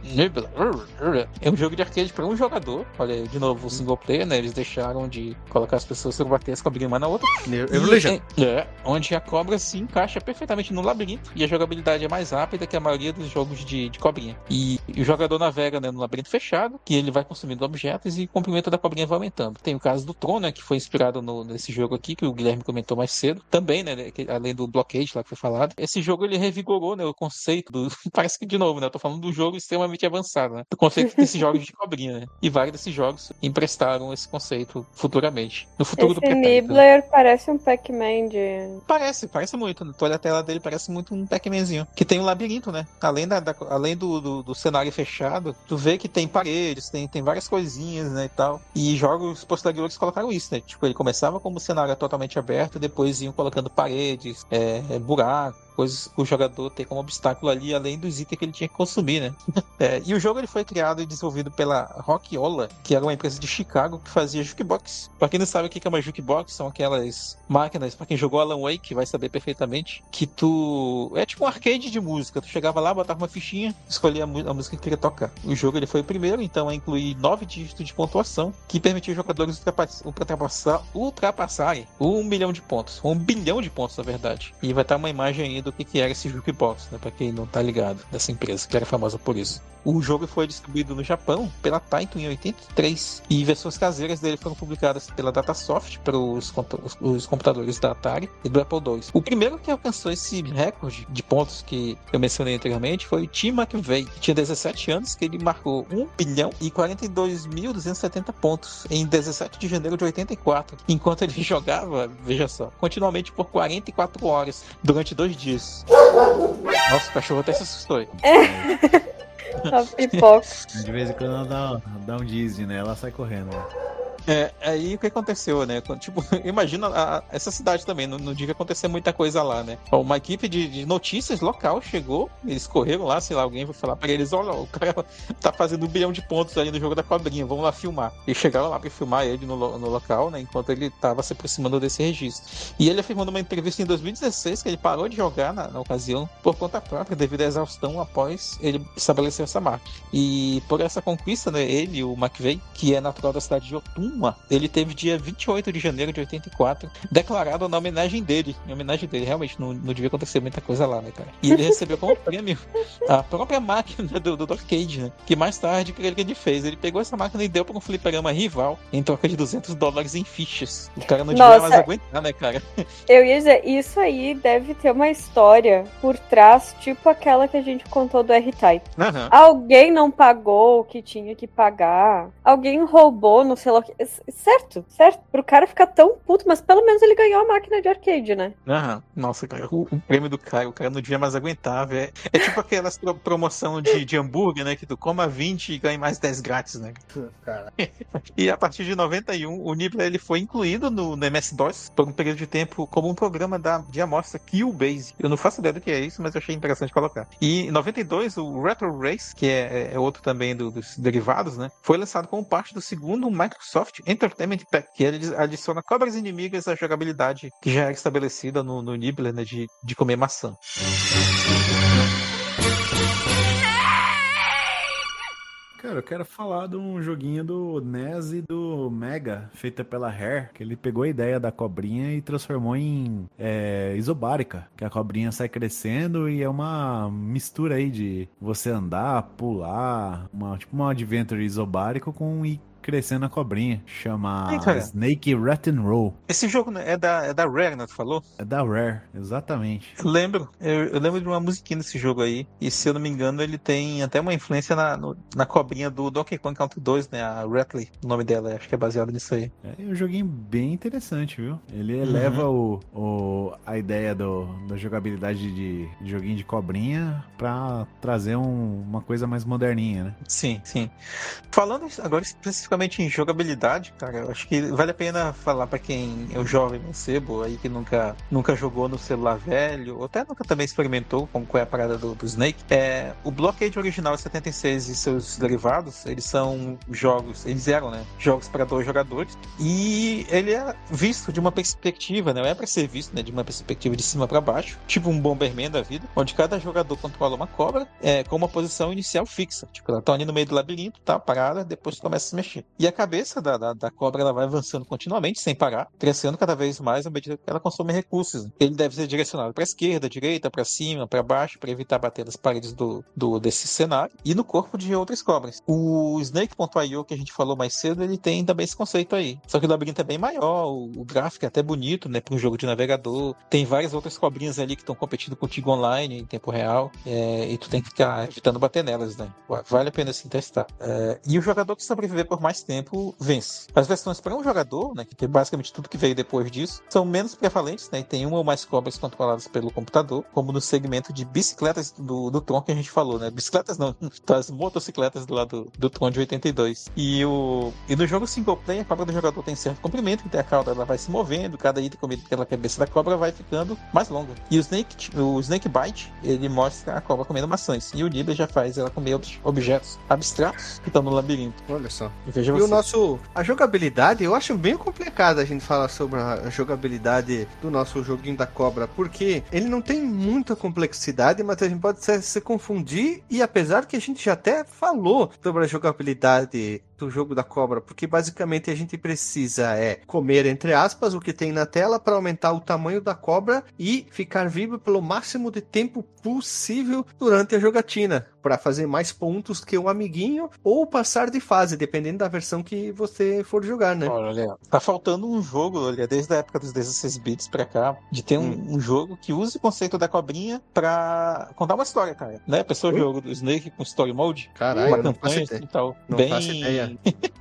Nibbler. É um jogo de arcade para um jogador. Olha, de novo, o single player, né? Eles deixaram de colocar as pessoas para bater as cobrinhas uma na outra. Evolution. E, é, onde a cobra se encaixa perfeitamente no labirinto e a jogabilidade é mais rápida que a maioria dos jogos de, de cobrinha. E, e o jogador navega né, no labirinto fechado, que ele vai consumindo objetos e o comprimento da cobrinha vai aumentando. Tem o caso do Tron, né, que foi inspirado no- nesse jogo aqui, que o Guilherme comentou mais cedo. Também, né, além do blockade lá que foi falado. Esse jogo ele revigorou né, o conceito do. [LAUGHS] Parece que de novo, né? Eu tô falando do jogo extremamente avançado, né? Do conceito desses jogos de cobrinha, né? E vários desses jogos emprestaram esse conceito futuramente. No futuro do Esse pretérito, né? Nibbler parece um Pac-Man de. Parece, parece muito. né? Tu olha a tela dele, parece muito um Pac-Manzinho. Que tem um labirinto, né? Além, da, da- além do, do, do cenário fechado, tu vê que tem paredes, tem, tem várias coisinhas, né, e tal. E jogos posteriores colocaram isso, né? Tipo, ele começava como cenário totalmente aberto, depois iam colocando paredes, é, é, buraco, coisas que o jogador tem como obstáculo ali, além dos itens que ele tinha que consumir, né? [LAUGHS] É, e o jogo ele foi criado e desenvolvido pela Rockola, que era uma empresa de Chicago que fazia jukebox. Pra quem não sabe o que é uma jukebox, são aquelas máquinas, pra quem jogou Alan Wake vai saber perfeitamente, que tu... É tipo um arcade de música. Tu chegava lá, botava uma fichinha, escolhia a, música que queria tocar. O jogo ele foi o primeiro, então, a incluir nove dígitos de pontuação, que permitia os jogadores ultrapass- ultrapassar, ultrapassarem um milhão de pontos. Um bilhão de pontos, na verdade. E vai estar uma imagem aí do que, que era esse jukebox, né? Pra quem não tá ligado, dessa empresa, que era famosa por isso. O jogo foi distribuído no Japão pela Taito em 83 e versões caseiras dele foram publicadas pela Datasoft para os, compu- os- os computadores da Atari e do Apple II. O primeiro que alcançou esse recorde de pontos que eu mencionei anteriormente foi o Tim McVeigh, que tinha 17 anos, que ele marcou 1 bilhão e 42.270 pontos em 17 de janeiro de 84, enquanto ele [LAUGHS] jogava, veja só, continuamente por 44 horas durante dois dias. Nossa, o cachorro até se assustou. [LAUGHS] A [LAUGHS] pipoca. De vez em quando ela dá, dá um Disney, né? Ela sai correndo. né? É, aí o que aconteceu, né? Tipo, [LAUGHS] imagina a- essa cidade também, não, não diga acontecer muita coisa lá, né? Uma equipe de, de notícias local chegou, eles correram lá, sei lá, alguém vai falar pra eles, olha, o cara [LAUGHS] tá fazendo um bilhão de pontos ali no jogo da cobrinha, vamos lá filmar. E chegaram lá pra filmar ele no, no local, né? Enquanto ele tava se aproximando desse registro. E ele afirmou numa entrevista em 2016 que ele parou de jogar na, na ocasião por conta própria, devido à exaustão após ele estabelecer essa marca. E por essa conquista, né, ele, o McVeigh, que é natural da cidade de Otuma, ele teve dia 28 de janeiro de 84, declarado na homenagem dele. Em homenagem dele, realmente, não, não devia acontecer muita coisa lá, né, cara? E ele recebeu como [LAUGHS] prêmio a própria máquina do, do arcade, né? Que mais tarde, o que ele fez? Ele pegou essa máquina e deu para um fliperama rival em troca de 200 dólares em fichas. O cara não devia Nossa. mais aguentar, né, cara? [LAUGHS] Eu ia dizer, isso aí deve ter uma história por trás, tipo aquela que a gente contou do R-Type. Aham. Alguém não pagou o que tinha que pagar. Alguém roubou, não sei lá o que. Certo, certo. Pro cara ficar tão puto, mas pelo menos ele ganhou a máquina de arcade, né? Aham. Nossa, cara, o, o prêmio do cara, o cara não devia mais aguentar, velho. É tipo aquelas pro- promoção de, de hambúrguer, né? Que tu coma 20 e ganha mais 10 grátis, né? Cara. [LAUGHS] E a partir de 91, o Nibbler ele foi incluído no, no MS-DOS por um período de tempo como um programa da, de amostra Cubase. Eu não faço ideia do que é isso, mas eu achei interessante colocar. E em 92, o Retro Race, que é, é outro também do- dos derivados, né? Foi lançado como parte do segundo Microsoft Entertainment Pack, que ele adiciona cobras inimigas à jogabilidade que já era estabelecida no, no Nibbler, né? De, de comer maçã. Cara, eu quero falar de um joguinho do NES e do Mega, feita pela Rare, que ele pegou a ideia da cobrinha e transformou em é, isobárica, que a cobrinha sai crescendo e é uma mistura aí de você andar, pular, uma, tipo uma adventure isobárico com crescendo a cobrinha. Chama. Snake Rat and Roll. Esse jogo né, é, da, é da Rare, né? Tu falou? É da Rare, exatamente. Eu lembro, eu, eu lembro de uma musiquinha desse jogo aí. E se eu não me engano, ele tem até uma influência na, no- na cobrinha do Donkey Kong Country 2, né? A Ratley, o nome dela, acho que é baseado nisso aí. É um joguinho bem interessante, viu? Ele eleva o, o- a ideia do, da jogabilidade de, de joguinho de cobrinha pra trazer um- uma coisa mais moderninha, né? Sim, sim. Falando agora especificamente especificamente em jogabilidade, cara, eu acho que vale a pena falar pra quem é o jovem mancebo aí que nunca, nunca jogou no celular velho, ou até nunca também experimentou, como é a parada do, do Snake. É, o Blockade original 76 e seus derivados, eles são jogos, eles eram, né? Jogos para dois jogadores. E ele é visto de uma perspectiva, né? É para ser visto, né? De uma perspectiva de cima para baixo, tipo um Bomberman da vida, onde cada jogador controla uma cobra é, com uma posição inicial fixa. Tipo, ela tá ali no meio do labirinto, tá parada, depois começa a se mexer. E a cabeça da, da, da cobra ela vai avançando continuamente, sem parar, crescendo cada vez mais à medida que ela consome recursos. Ele deve ser direcionado para esquerda, direita, para cima, para baixo, para evitar bater nas paredes do, do desse cenário e no corpo de outras cobras. O Snake.io que a gente falou mais cedo, ele tem também esse conceito aí. Só que o labirinto é bem maior, o, o gráfico é até bonito, né, para um jogo de navegador. Tem várias outras cobrinhas ali que estão competindo contigo online em tempo real é, e tu tem que ficar evitando bater nelas, né? Vale a pena se testar. É, e o jogador que sobreviver por mais tempo vence. As versões para um jogador, né, que tem basicamente tudo que veio depois disso, são menos prevalentes, né? E tem uma ou mais cobras controladas pelo computador, como no segmento de bicicletas do, do Tron que a gente falou, né? Bicicletas não, [LAUGHS] das motocicletas do lado do Tron de 82. E, o, e no jogo single player, a cobra do jogador tem certo comprimento, então a cauda ela vai se movendo, cada item comido pela cabeça da cobra vai ficando mais longa. E o Snake, o Snake Bite, ele mostra a cobra comendo maçãs. E o Nibble já faz ela comer objetos abstratos que estão no labirinto. Olha só. E veja E você. o nosso. A jogabilidade, eu acho bem complicado a gente falar sobre a jogabilidade do nosso joguinho da cobra, porque ele não tem muita complexidade, mas a gente pode se, se confundir. E apesar que a gente já até falou sobre a jogabilidade do jogo da cobra, porque basicamente a gente precisa é comer entre aspas o que tem na tela para aumentar o tamanho da cobra e ficar vivo pelo máximo de tempo possível durante a jogatina, para fazer mais pontos que o amiguinho ou passar de fase, dependendo da versão que você for jogar, né? Olha, tá faltando um jogo, olha, desde a época dos 16 bits pra cá, de ter um, Hum. um jogo que use o conceito da cobrinha pra contar uma história, cara. Né? Pessoa Oi? jogo do Snake com story mode, Caralho, uma campanha e tal. Não bem... ideia. [LAUGHS]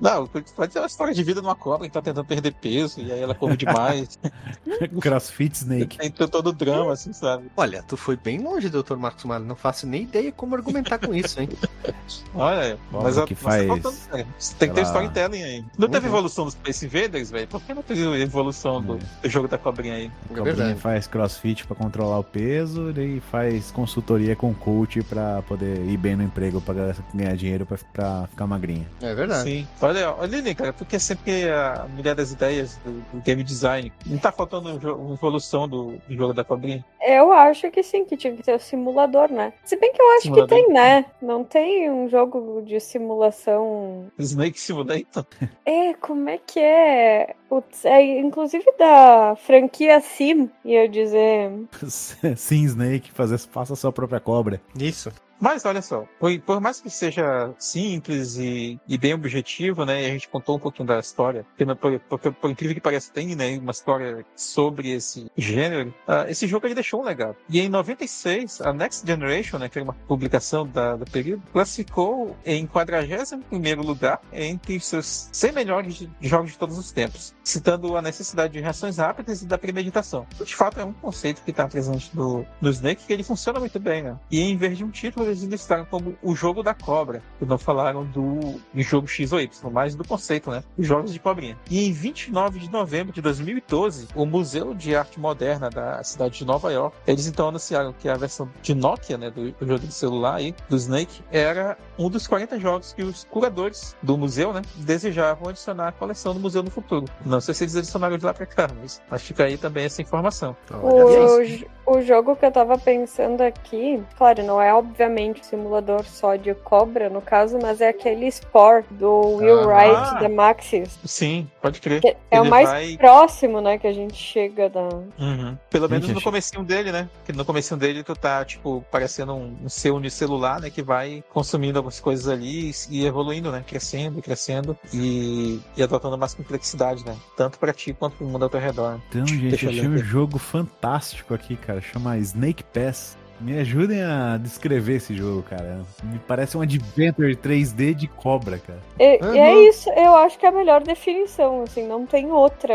Não, pode ser uma história de vida de uma cobra que tá tentando perder peso e aí ela come demais. [LAUGHS] Crossfit Snake. Tem todo o drama, assim, sabe? Olha, tu foi bem longe, Dr. Marcos Malho. Não faço nem ideia como argumentar com isso, hein? [LAUGHS] Olha, mas, a- que mas faz- tá faltando, cara. Tem que ter Ela- storytelling aí. Não teve Uhum. evolução dos Space Invaders, velho? Por que não teve evolução do, do jogo da cobrinha aí? A É Cobrinha verdade. faz crossfit pra controlar o peso e faz consultoria com coach pra poder ir bem no emprego, pra ganhar dinheiro pra, pra ficar magrinha. É verdade. Sim. Olha, olha ali, cara, porque sempre a mulher das ideias do, do game design. Não tá faltando um uma evolução do, do jogo da cobrinha? Eu acho que sim, que tinha que ter o simulador, né? Se bem que eu acho Simulador. que tem, né? Não tem um jogo de simulação. Snake Simulator? [LAUGHS] É, como é que é? Putz, é inclusive da franquia Sim, ia dizer. [LAUGHS] Sim, Snake, fazer, faça a sua própria cobra. Isso. Mas olha só, por, por mais que seja simples e, e bem objetivo, né? A gente contou um pouquinho da história, por, por- por incrível que pareça, tem né, uma história sobre esse gênero. ah, esse jogo ele deixou um legado. E em 96, a Next Generation, né, que era uma publicação da, do período, classificou em 41 lugar entre os seus 100 melhores jogos de todos os tempos, citando a necessidade de reações rápidas e da premeditação. De fato, é um conceito que está presente no, no Snake que ele funciona muito bem, né? E em vez de um título, eles listaram como o jogo da cobra. E não falaram do, jogo X ou Y, mas do conceito, né? Os jogos de cobrinha. E em 29 de novembro de 2012, o Museu de Arte Moderna da cidade de Nova York, eles então anunciaram que a versão de Nokia, né, do, do jogo de celular aí, do Snake, era um dos 40 jogos que os curadores do museu, né, desejavam adicionar à coleção do museu no futuro. Não sei se eles adicionaram de lá pra cá, mas, mas fica aí também essa informação. Olha só. O, j- o jogo que eu tava pensando aqui, claro, não é obviamente simulador só de cobra, no caso, mas é aquele Spore do Will Ah. Wright da Maxis. Sim, pode crer. que é Ele o mais vai- próximo, né, que a gente chega da. Uhum. Pelo menos no comecinho dele, né? Porque no comecinho dele tu tá, tipo, parecendo um, um ser unicelular, né? Que vai consumindo algumas coisas ali e evoluindo, né? Crescendo e crescendo e, e adotando mais complexidade, né? Tanto pra ti quanto pro mundo ao teu redor. Então, gente, Deixa eu achei um jogo fantástico aqui, cara. Chama Snake Pass. Me ajudem a descrever esse jogo, cara. Me parece um adventure 3D de cobra, cara. E, Uhum. e é isso, eu acho que é a melhor definição, assim, não tem outra.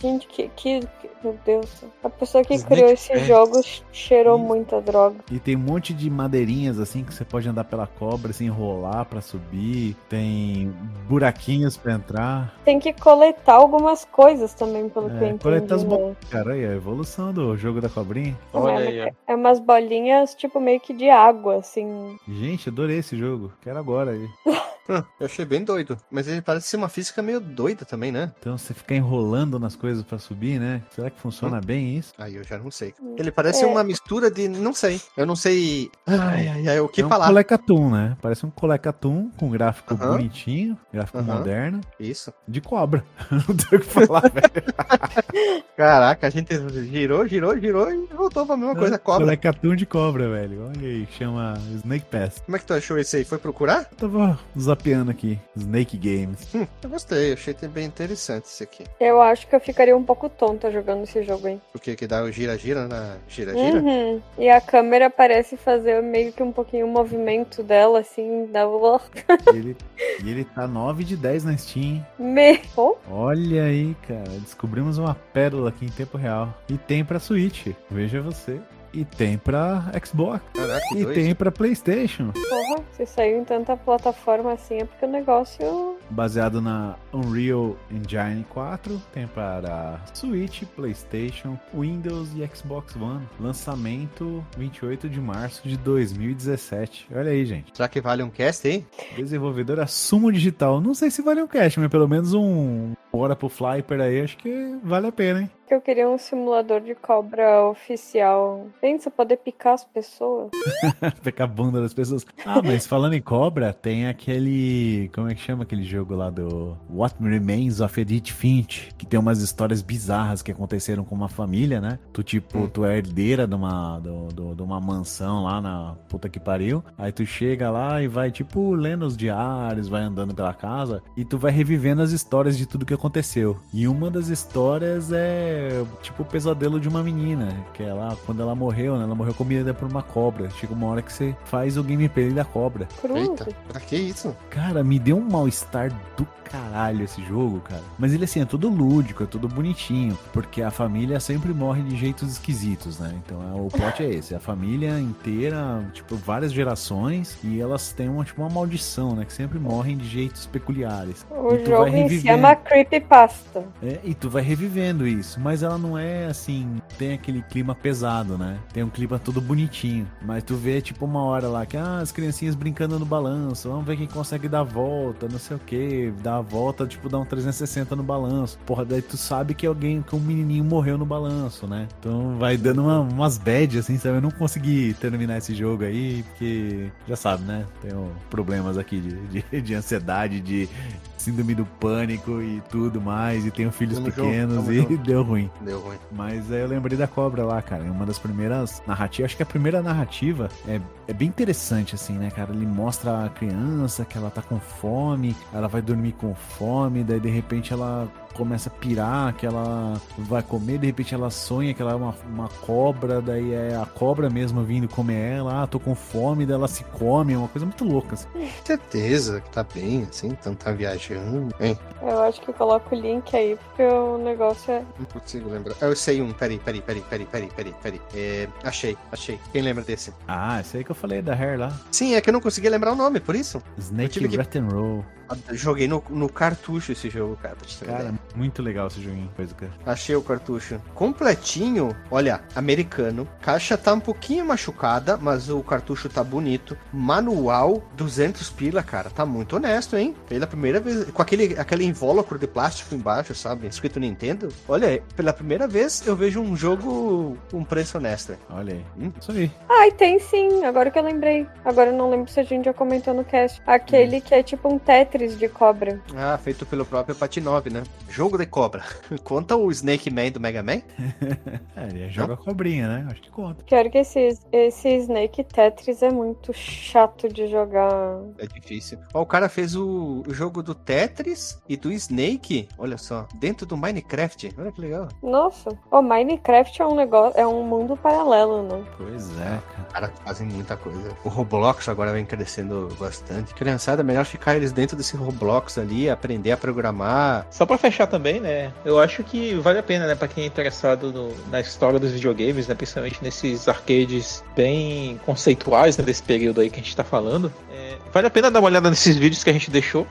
Gente, que, que Meu Deus. A pessoa que Snake criou esse jogo cheirou Ih. muita droga. E tem um monte de madeirinhas assim que você pode andar pela cobra, se enrolar pra subir. Tem buraquinhos pra entrar. Tem que coletar algumas coisas também, pelo É, que eu entendi. coletar as né? bolas. Cara, aí a evolução do jogo da cobrinha. Olha é, aí, é umas bolinhas, tipo, meio que de água, assim. Gente, adorei esse jogo. Quero agora aí. [LAUGHS] Hum, Eu achei bem doido. Mas ele parece ser uma física meio doida também, né? Então você fica enrolando nas coisas pra subir, né? Será que funciona bem isso? Aí eu já não sei. Ele parece É. uma mistura de. Não sei. Eu não sei. Ai, ai, ai. O que é um falar? Colecatum, né? Parece um Colecatum com gráfico Aham. bonitinho, gráfico Aham. moderno, Isso. de cobra. [LAUGHS] não tenho o que falar, velho. [LAUGHS] Caraca, a gente girou, girou, girou e voltou pra mesma coisa. Cobra. Colecatum de cobra, velho. Olha aí, chama Snake Pass. Como é que tu achou esse aí? Foi procurar? Tava zapeando aqui. Snake Games. Hum, eu gostei. Achei bem interessante esse aqui. Eu acho que eu ficaria um pouco tonta jogando esse jogo aí. Porque que dá o gira-gira na gira-gira? Uhum. E a câmera parece fazer meio que um pouquinho o movimento dela, assim, da. E ele, e ele tá 9 de 10 na Steam. hein? Me... Oh, Olha aí, cara. Descobrimos uma pérola aqui em tempo real. E tem pra Switch. Veja você. E tem pra Xbox. Caraca, que E doido. tem pra PlayStation. porra, se saiu em tanta plataforma assim é porque o negócio. Baseado na Unreal Engine 4. Tem para Switch, PlayStation, Windows e Xbox One. Lançamento 28 de março de 2017. Olha aí, gente. Será que vale um cast aí? Desenvolvedora Sumo Digital. Não sei se vale um cash, mas pelo menos um hora pro Flyper aí, acho que vale a pena, hein? Que eu queria um simulador de cobra oficial. Pensa, poder picar as pessoas. [LAUGHS] Pegar a bunda das pessoas. Ah, mas falando em cobra, tem aquele. Como é que chama aquele jogo lá do What Remains of Edith Finch? Que tem umas histórias bizarras que aconteceram com uma família, né? Tu, tipo, Hum. tu é herdeira de uma, do, do- de uma mansão lá na puta que pariu. Aí tu chega lá e vai, tipo, lendo os diários, vai andando pela casa e tu vai revivendo as histórias de tudo que aconteceu. E uma das histórias é, tipo, o pesadelo de uma menina. Que ela, quando ela morreu, né? Ela morreu comida por uma cobra. Chega uma hora que você faz o gameplay da cobra. Cruz. Eita, pra que isso? Cara, me deu um mal-estar do caralho esse jogo, cara. Mas ele, assim, é tudo lúdico, é tudo bonitinho. Porque a família sempre morre de jeitos esquisitos, né? Então é, o plot é esse. A família inteira, tipo, várias gerações. E elas têm uma, tipo, uma maldição, né? Que sempre morrem de jeitos peculiares. O E tu jogo vai em si é uma creepypasta. É, e tu vai revivendo isso, mas ela não é assim, tem aquele clima pesado, né? Tem um clima todo bonitinho, mas tu vê tipo uma hora lá que ah, as criancinhas brincando no balanço, vamos ver quem consegue dar a volta, não sei o que, dar a volta, tipo dar um 360 no balanço. Porra, daí tu sabe que alguém, que um menininho morreu no balanço, né? Então vai dando uma- umas bad assim, sabe? Eu não consegui terminar esse jogo aí, porque já sabe, né? Tenho problemas aqui de, de, [LAUGHS] de ansiedade, de síndrome do pânico e tudo mais, e tenho filhos Tamo pequenos tamo e junto. [LAUGHS] deu ruim. Deu ruim. Mas aí eu lembrei da cobra lá, cara. É uma das primeiras narrativas. Acho que a primeira narrativa é, é bem interessante, assim, né, cara? Ele mostra a criança que ela tá com fome, ela vai dormir com fome, daí de repente ela começa a pirar, que ela vai comer, de repente ela sonha que ela é uma, uma cobra, daí é a cobra mesmo vindo comer ela, ah, tô com fome, daí ela se come, é uma coisa muito louca, assim. Certeza que tá bem, assim, então tá viajando. Hein? Eu acho que eu coloco o link aí, porque o negócio é. Não consigo lembrar. Eu sei um, peraí, peraí, peraí, peraí, peraí, peraí, peraí. É, achei, achei. Quem lembra desse? Ah, esse aí que eu falei da Hair lá. Sim, é que eu não conseguia lembrar o nome, por isso. Snake tive que- Roll. Ah, Joguei no, no cartucho esse jogo, cara, Cara. Muito legal esse joguinho. Coisa que... Achei o cartucho completinho. Olha, americano. Caixa tá um pouquinho machucada, mas o cartucho tá bonito. Manual, 200 pila, cara. Tá muito honesto, hein? Pela primeira vez. Com aquele, aquele invólucro de plástico embaixo, sabe? Escrito Nintendo. Olha, pela primeira vez eu vejo um jogo com preço honesto. Olha aí. Hum. Isso aí. Ai, tem sim, agora que eu lembrei. Agora eu não lembro se a gente já comentou no cast. Aquele que é tipo um Tetris de cobra. Ah, feito pelo próprio Patinov, né? Jogo de cobra. [LAUGHS] Conta o Snake Man do Mega Man? [LAUGHS] É, ele joga cobrinha, né? Acho que conta. Pior que esse, esse Snake Tetris é muito chato de jogar. É difícil. Ó, o cara fez o, o jogo do Tetris e do Snake, olha só, dentro do Minecraft. Olha que legal. Nossa, o Minecraft é um negócio, é um mundo paralelo, né? Pois é, cara. Cara, fazem muita coisa. O Roblox agora vem crescendo bastante. Criançada, é melhor ficar eles dentro desse Roblox ali, aprender a programar. Só pra fechar também, né? Eu acho que vale a pena, né, pra quem é interessado no, na história dos videogames, né? Principalmente nesses arcades bem conceituais né, desse período aí que a gente tá falando. É, vale a pena dar uma olhada nesses vídeos que a gente deixou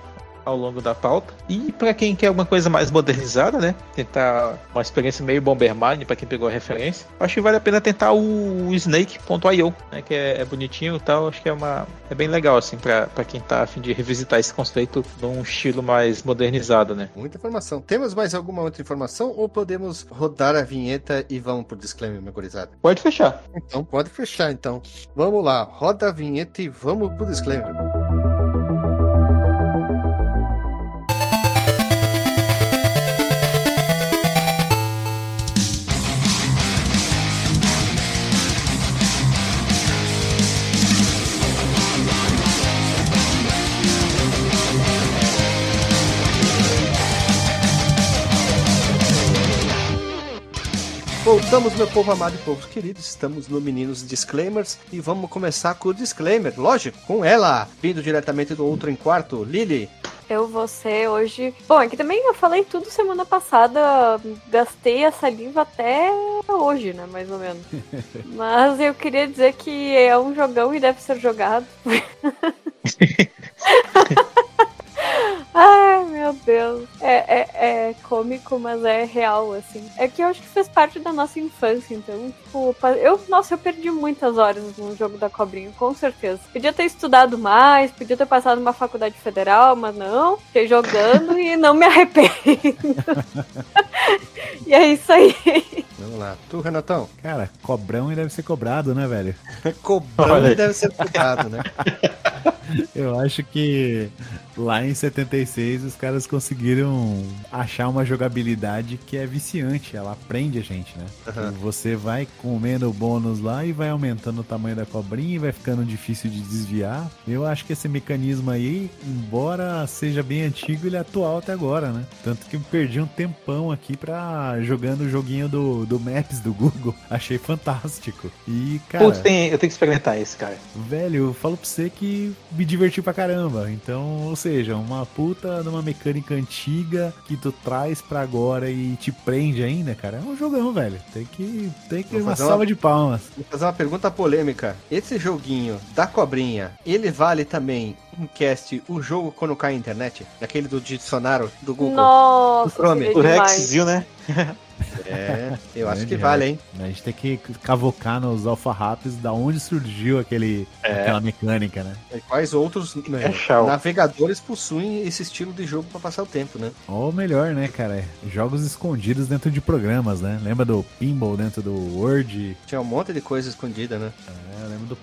ao longo da pauta. E para quem quer alguma coisa mais modernizada, né? Tentar uma experiência meio Bomberman, para quem pegou a referência. Acho que vale a pena tentar o Snake.io, né? Que é, é, bonitinho e tal. Acho que é uma é bem legal assim para quem tá a fim de revisitar esse conceito num estilo mais modernizado, né? Muita informação. Temos mais alguma outra informação ou podemos rodar a vinheta e vamos pro disclaimer memorizado? Pode fechar. Então pode fechar então. Vamos lá, roda a vinheta e vamos pro disclaimer. Voltamos, meu povo amado e povo querido. Estamos no Meninos Disclaimers e vamos começar com o disclaimer, lógico, com ela, vindo diretamente do outro em quarto, Lily. Eu, você, hoje. Bom, aqui também eu falei tudo semana passada, gastei a saliva até hoje, né? Mais ou menos. [LAUGHS] Mas eu queria dizer que é um jogão e deve ser jogado. [LAUGHS] Ai, meu Deus. É, é, é cômico, mas é real, assim. É que eu acho que fez parte da nossa infância, então, tipo, eu, nossa, eu perdi muitas horas no jogo da cobrinha, com certeza. Podia ter estudado mais, podia ter passado numa faculdade federal, mas não. Fiquei jogando e não me arrependo. [LAUGHS] e é isso aí. Vamos lá. Tu, Renatão? Cara, cobrão e deve ser cobrado, né, velho? [LAUGHS] cobrão e deve ser cobrado, né? [LAUGHS] Eu acho que lá em 76 os caras conseguiram achar uma jogabilidade que é viciante, ela prende a gente, né? Uhum. Você vai comendo o bônus lá e vai aumentando o tamanho da cobrinha e vai ficando difícil de desviar. Eu acho que esse mecanismo aí, embora seja bem antigo, ele é atual até agora, né? Tanto que eu perdi um tempão aqui pra jogando o joguinho do, do Maps do Google. [LAUGHS] Achei fantástico. E, cara. Putz, tem, eu tenho que experimentar esse, cara. Velho, eu falo pra você que me diverti pra caramba. Então, ou seja, uma puta numa mecânica antiga que tu traz pra agora e te prende ainda, cara. É um jogão, velho. Tem que tem que uma salva uma, de palmas. Vou fazer uma pergunta polêmica. Esse joguinho da cobrinha, ele vale também um cast o jogo quando cai a internet? Aquele do dicionário do Google. Nossa, o Rex, viu, né? [LAUGHS] É, eu acho que vale, hein? A gente tem que cavocar nos alfarrápios da onde surgiu aquele, é. aquela mecânica, né? E quais outros né, é navegadores possuem esse estilo de jogo para passar o tempo, né? Ou melhor, né, cara? Jogos escondidos dentro de programas, né? Lembra do Pinball dentro do Word? Tinha um monte de coisa escondida, né? É, lembro do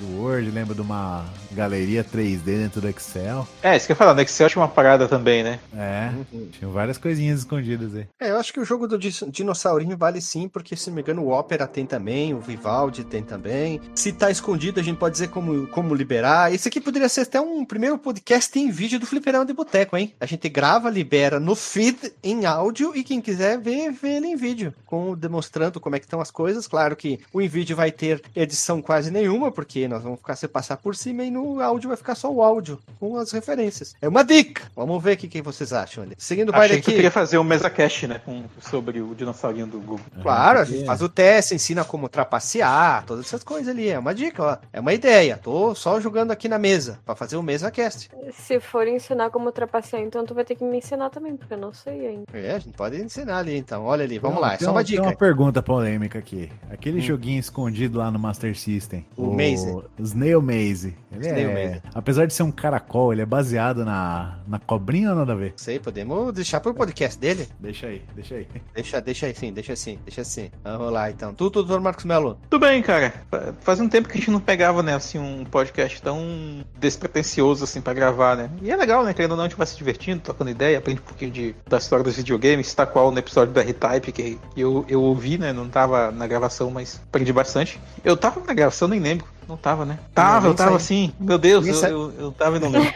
do Word, lembro de uma galeria 3D dentro do Excel. É, isso que eu ia falar, no Excel tinha uma parada também, né? É, uhum. tinha várias coisinhas escondidas aí. É, eu acho que o jogo do dinossaurinho vale sim, porque se não me engano o Opera tem também, o Vivaldi tem também. Se tá escondido, a gente pode dizer como, como liberar. Esse aqui poderia ser até um primeiro podcast em vídeo do Fliperão de Boteco, hein? A gente grava, libera no feed em áudio e quem quiser ver, vê ele em vídeo, com demonstrando como é que estão as coisas. Claro que o em vídeo vai ter edição quase nenhuma, porque nós vamos ficar se passar por cima e no áudio vai ficar só o áudio com as referências. É uma dica. Vamos ver o que, que vocês acham ali. Seguindo o baile aqui. Que queria fazer um mesa cache, né, com, sobre o dinossaurinho do Google. Claro, a gente faz o teste, ensina como trapacear, todas essas coisas ali. É uma dica, ó. É uma ideia. Tô só jogando aqui na mesa para fazer o mesa cast. Se for ensinar como trapacear, então tu vai ter que me ensinar também, porque eu não sei ainda. É, a gente pode ensinar ali então. Olha ali, vamos não, lá. É só uma dica. Tem uma pergunta polêmica aqui. Aquele hum. joguinho escondido lá no Master System. O, o Maze. Snail Maze. Ele Snail é, Maze. Apesar de ser um caracol, ele é baseado na, na cobrinha ou nada a ver? Sei, podemos deixar pro podcast dele. Deixa aí, deixa aí. [LAUGHS] Deixa, deixa aí sim, deixa assim, deixa assim. Vamos lá então. Tu, doutor Marcos Melo? Tudo bem, cara. Faz um tempo que a gente não pegava, né, assim, um podcast tão despretensioso assim pra gravar, né? E é legal, né? Querendo ou não, a gente vai se divertindo, trocando ideia, aprende um pouquinho de, da história dos videogames, está qual no episódio do R-Type, que eu, eu ouvi, né? Não tava na gravação, mas aprendi bastante. Eu tava na gravação, nem lembro. Não tava, né? Tava, eu tava assim. Meu Deus, eu, eu, eu, tava e não [LAUGHS] lembro.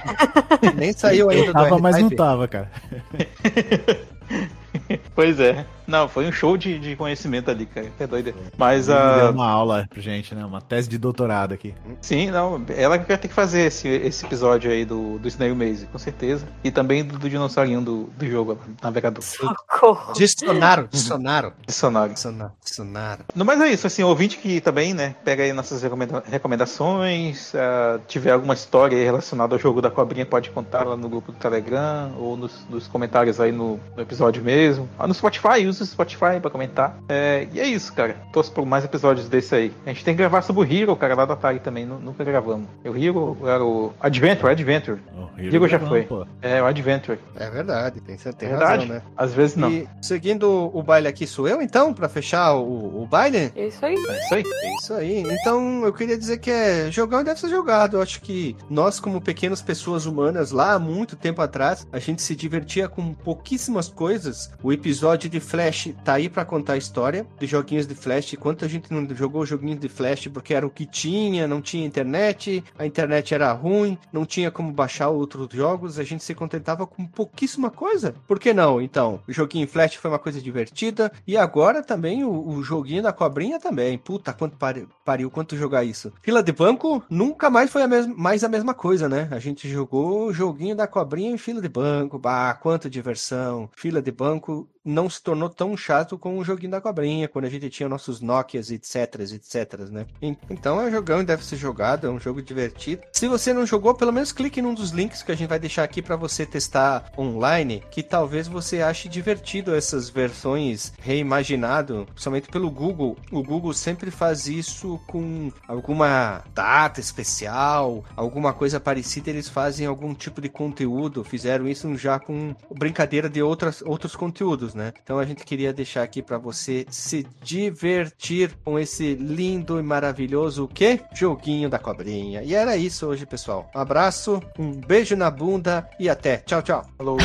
nem saiu ainda Tava, mas não tava, cara. [LAUGHS] [LAUGHS] pois é. Não, foi um show de, de conhecimento ali, cara. É doido. Mas Ele a. deu uma aula pra gente, né? Uma tese de doutorado aqui. Sim, não. Ela vai ter que fazer esse, esse episódio aí do, do Snail Maze, com certeza. E também do, do dinossaurinho do, do jogo, navegador. Socorro. Dicionário, [LAUGHS] dicionário. Dicionário. Dicionário. Mais é isso, assim, ouvinte que também, né, pega aí nossas recomenda- recomendações, ah, tiver alguma história aí relacionada ao jogo da cobrinha, pode contar lá no grupo do Telegram ou nos, nos comentários aí no, no episódio mesmo. Ah, no Spotify, usa o Spotify pra comentar. É, e é isso, cara. Torço por mais episódios desse aí. A gente tem que gravar sobre o Hero, cara, lá da Atari também, nu- nunca gravamos. O Hero era o Adventure, Adventure. O Hero já não, foi. pô. É, o Adventure. É verdade, tem, tem Verdade. razão, né? Às vezes não. E seguindo o baile aqui, sou eu então, pra fechar o, o baile? É isso aí. É isso aí. É isso aí. Então, eu queria dizer que é jogão deve ser jogado. Eu acho que nós, como pequenas pessoas humanas, lá há muito tempo atrás, a gente se divertia com pouquíssimas coisas. O episódio de Flash tá aí pra contar a história de joguinhos de Flash. Quanta gente não jogou joguinhos de Flash porque era o que tinha, não tinha internet, a internet era ruim, não tinha como baixar outros jogos, a gente se contentava com pouquíssima coisa. Por que não? Então, o joguinho Flash foi uma coisa divertida e agora também o, o joguinho da cobrinha também. Puta, quanto pariu, pariu quanto jogar isso. Fila de banco nunca mais foi a mais a mesma coisa, né? A gente jogou o joguinho da cobrinha em fila de banco. Bah, quanta diversão. Fila de banco vous. Não se tornou tão chato com o joguinho da cobrinha, quando a gente tinha nossos Nokias, etc, etc, né? En- Então é um jogão e deve ser jogado, é um jogo divertido. Se você não jogou, pelo menos clique num dos links que a gente vai deixar aqui para você testar online, que talvez você ache divertido essas versões reimaginado, principalmente pelo Google. O Google sempre faz isso com alguma data especial, alguma coisa parecida, eles fazem algum tipo de conteúdo, fizeram isso já com brincadeira de outras, outros conteúdos, né? Então a gente queria deixar aqui para você se divertir com esse lindo e maravilhoso o quê? Joguinho da cobrinha. E era isso hoje, pessoal. Um abraço, um beijo na bunda e até. Tchau, tchau. Falou.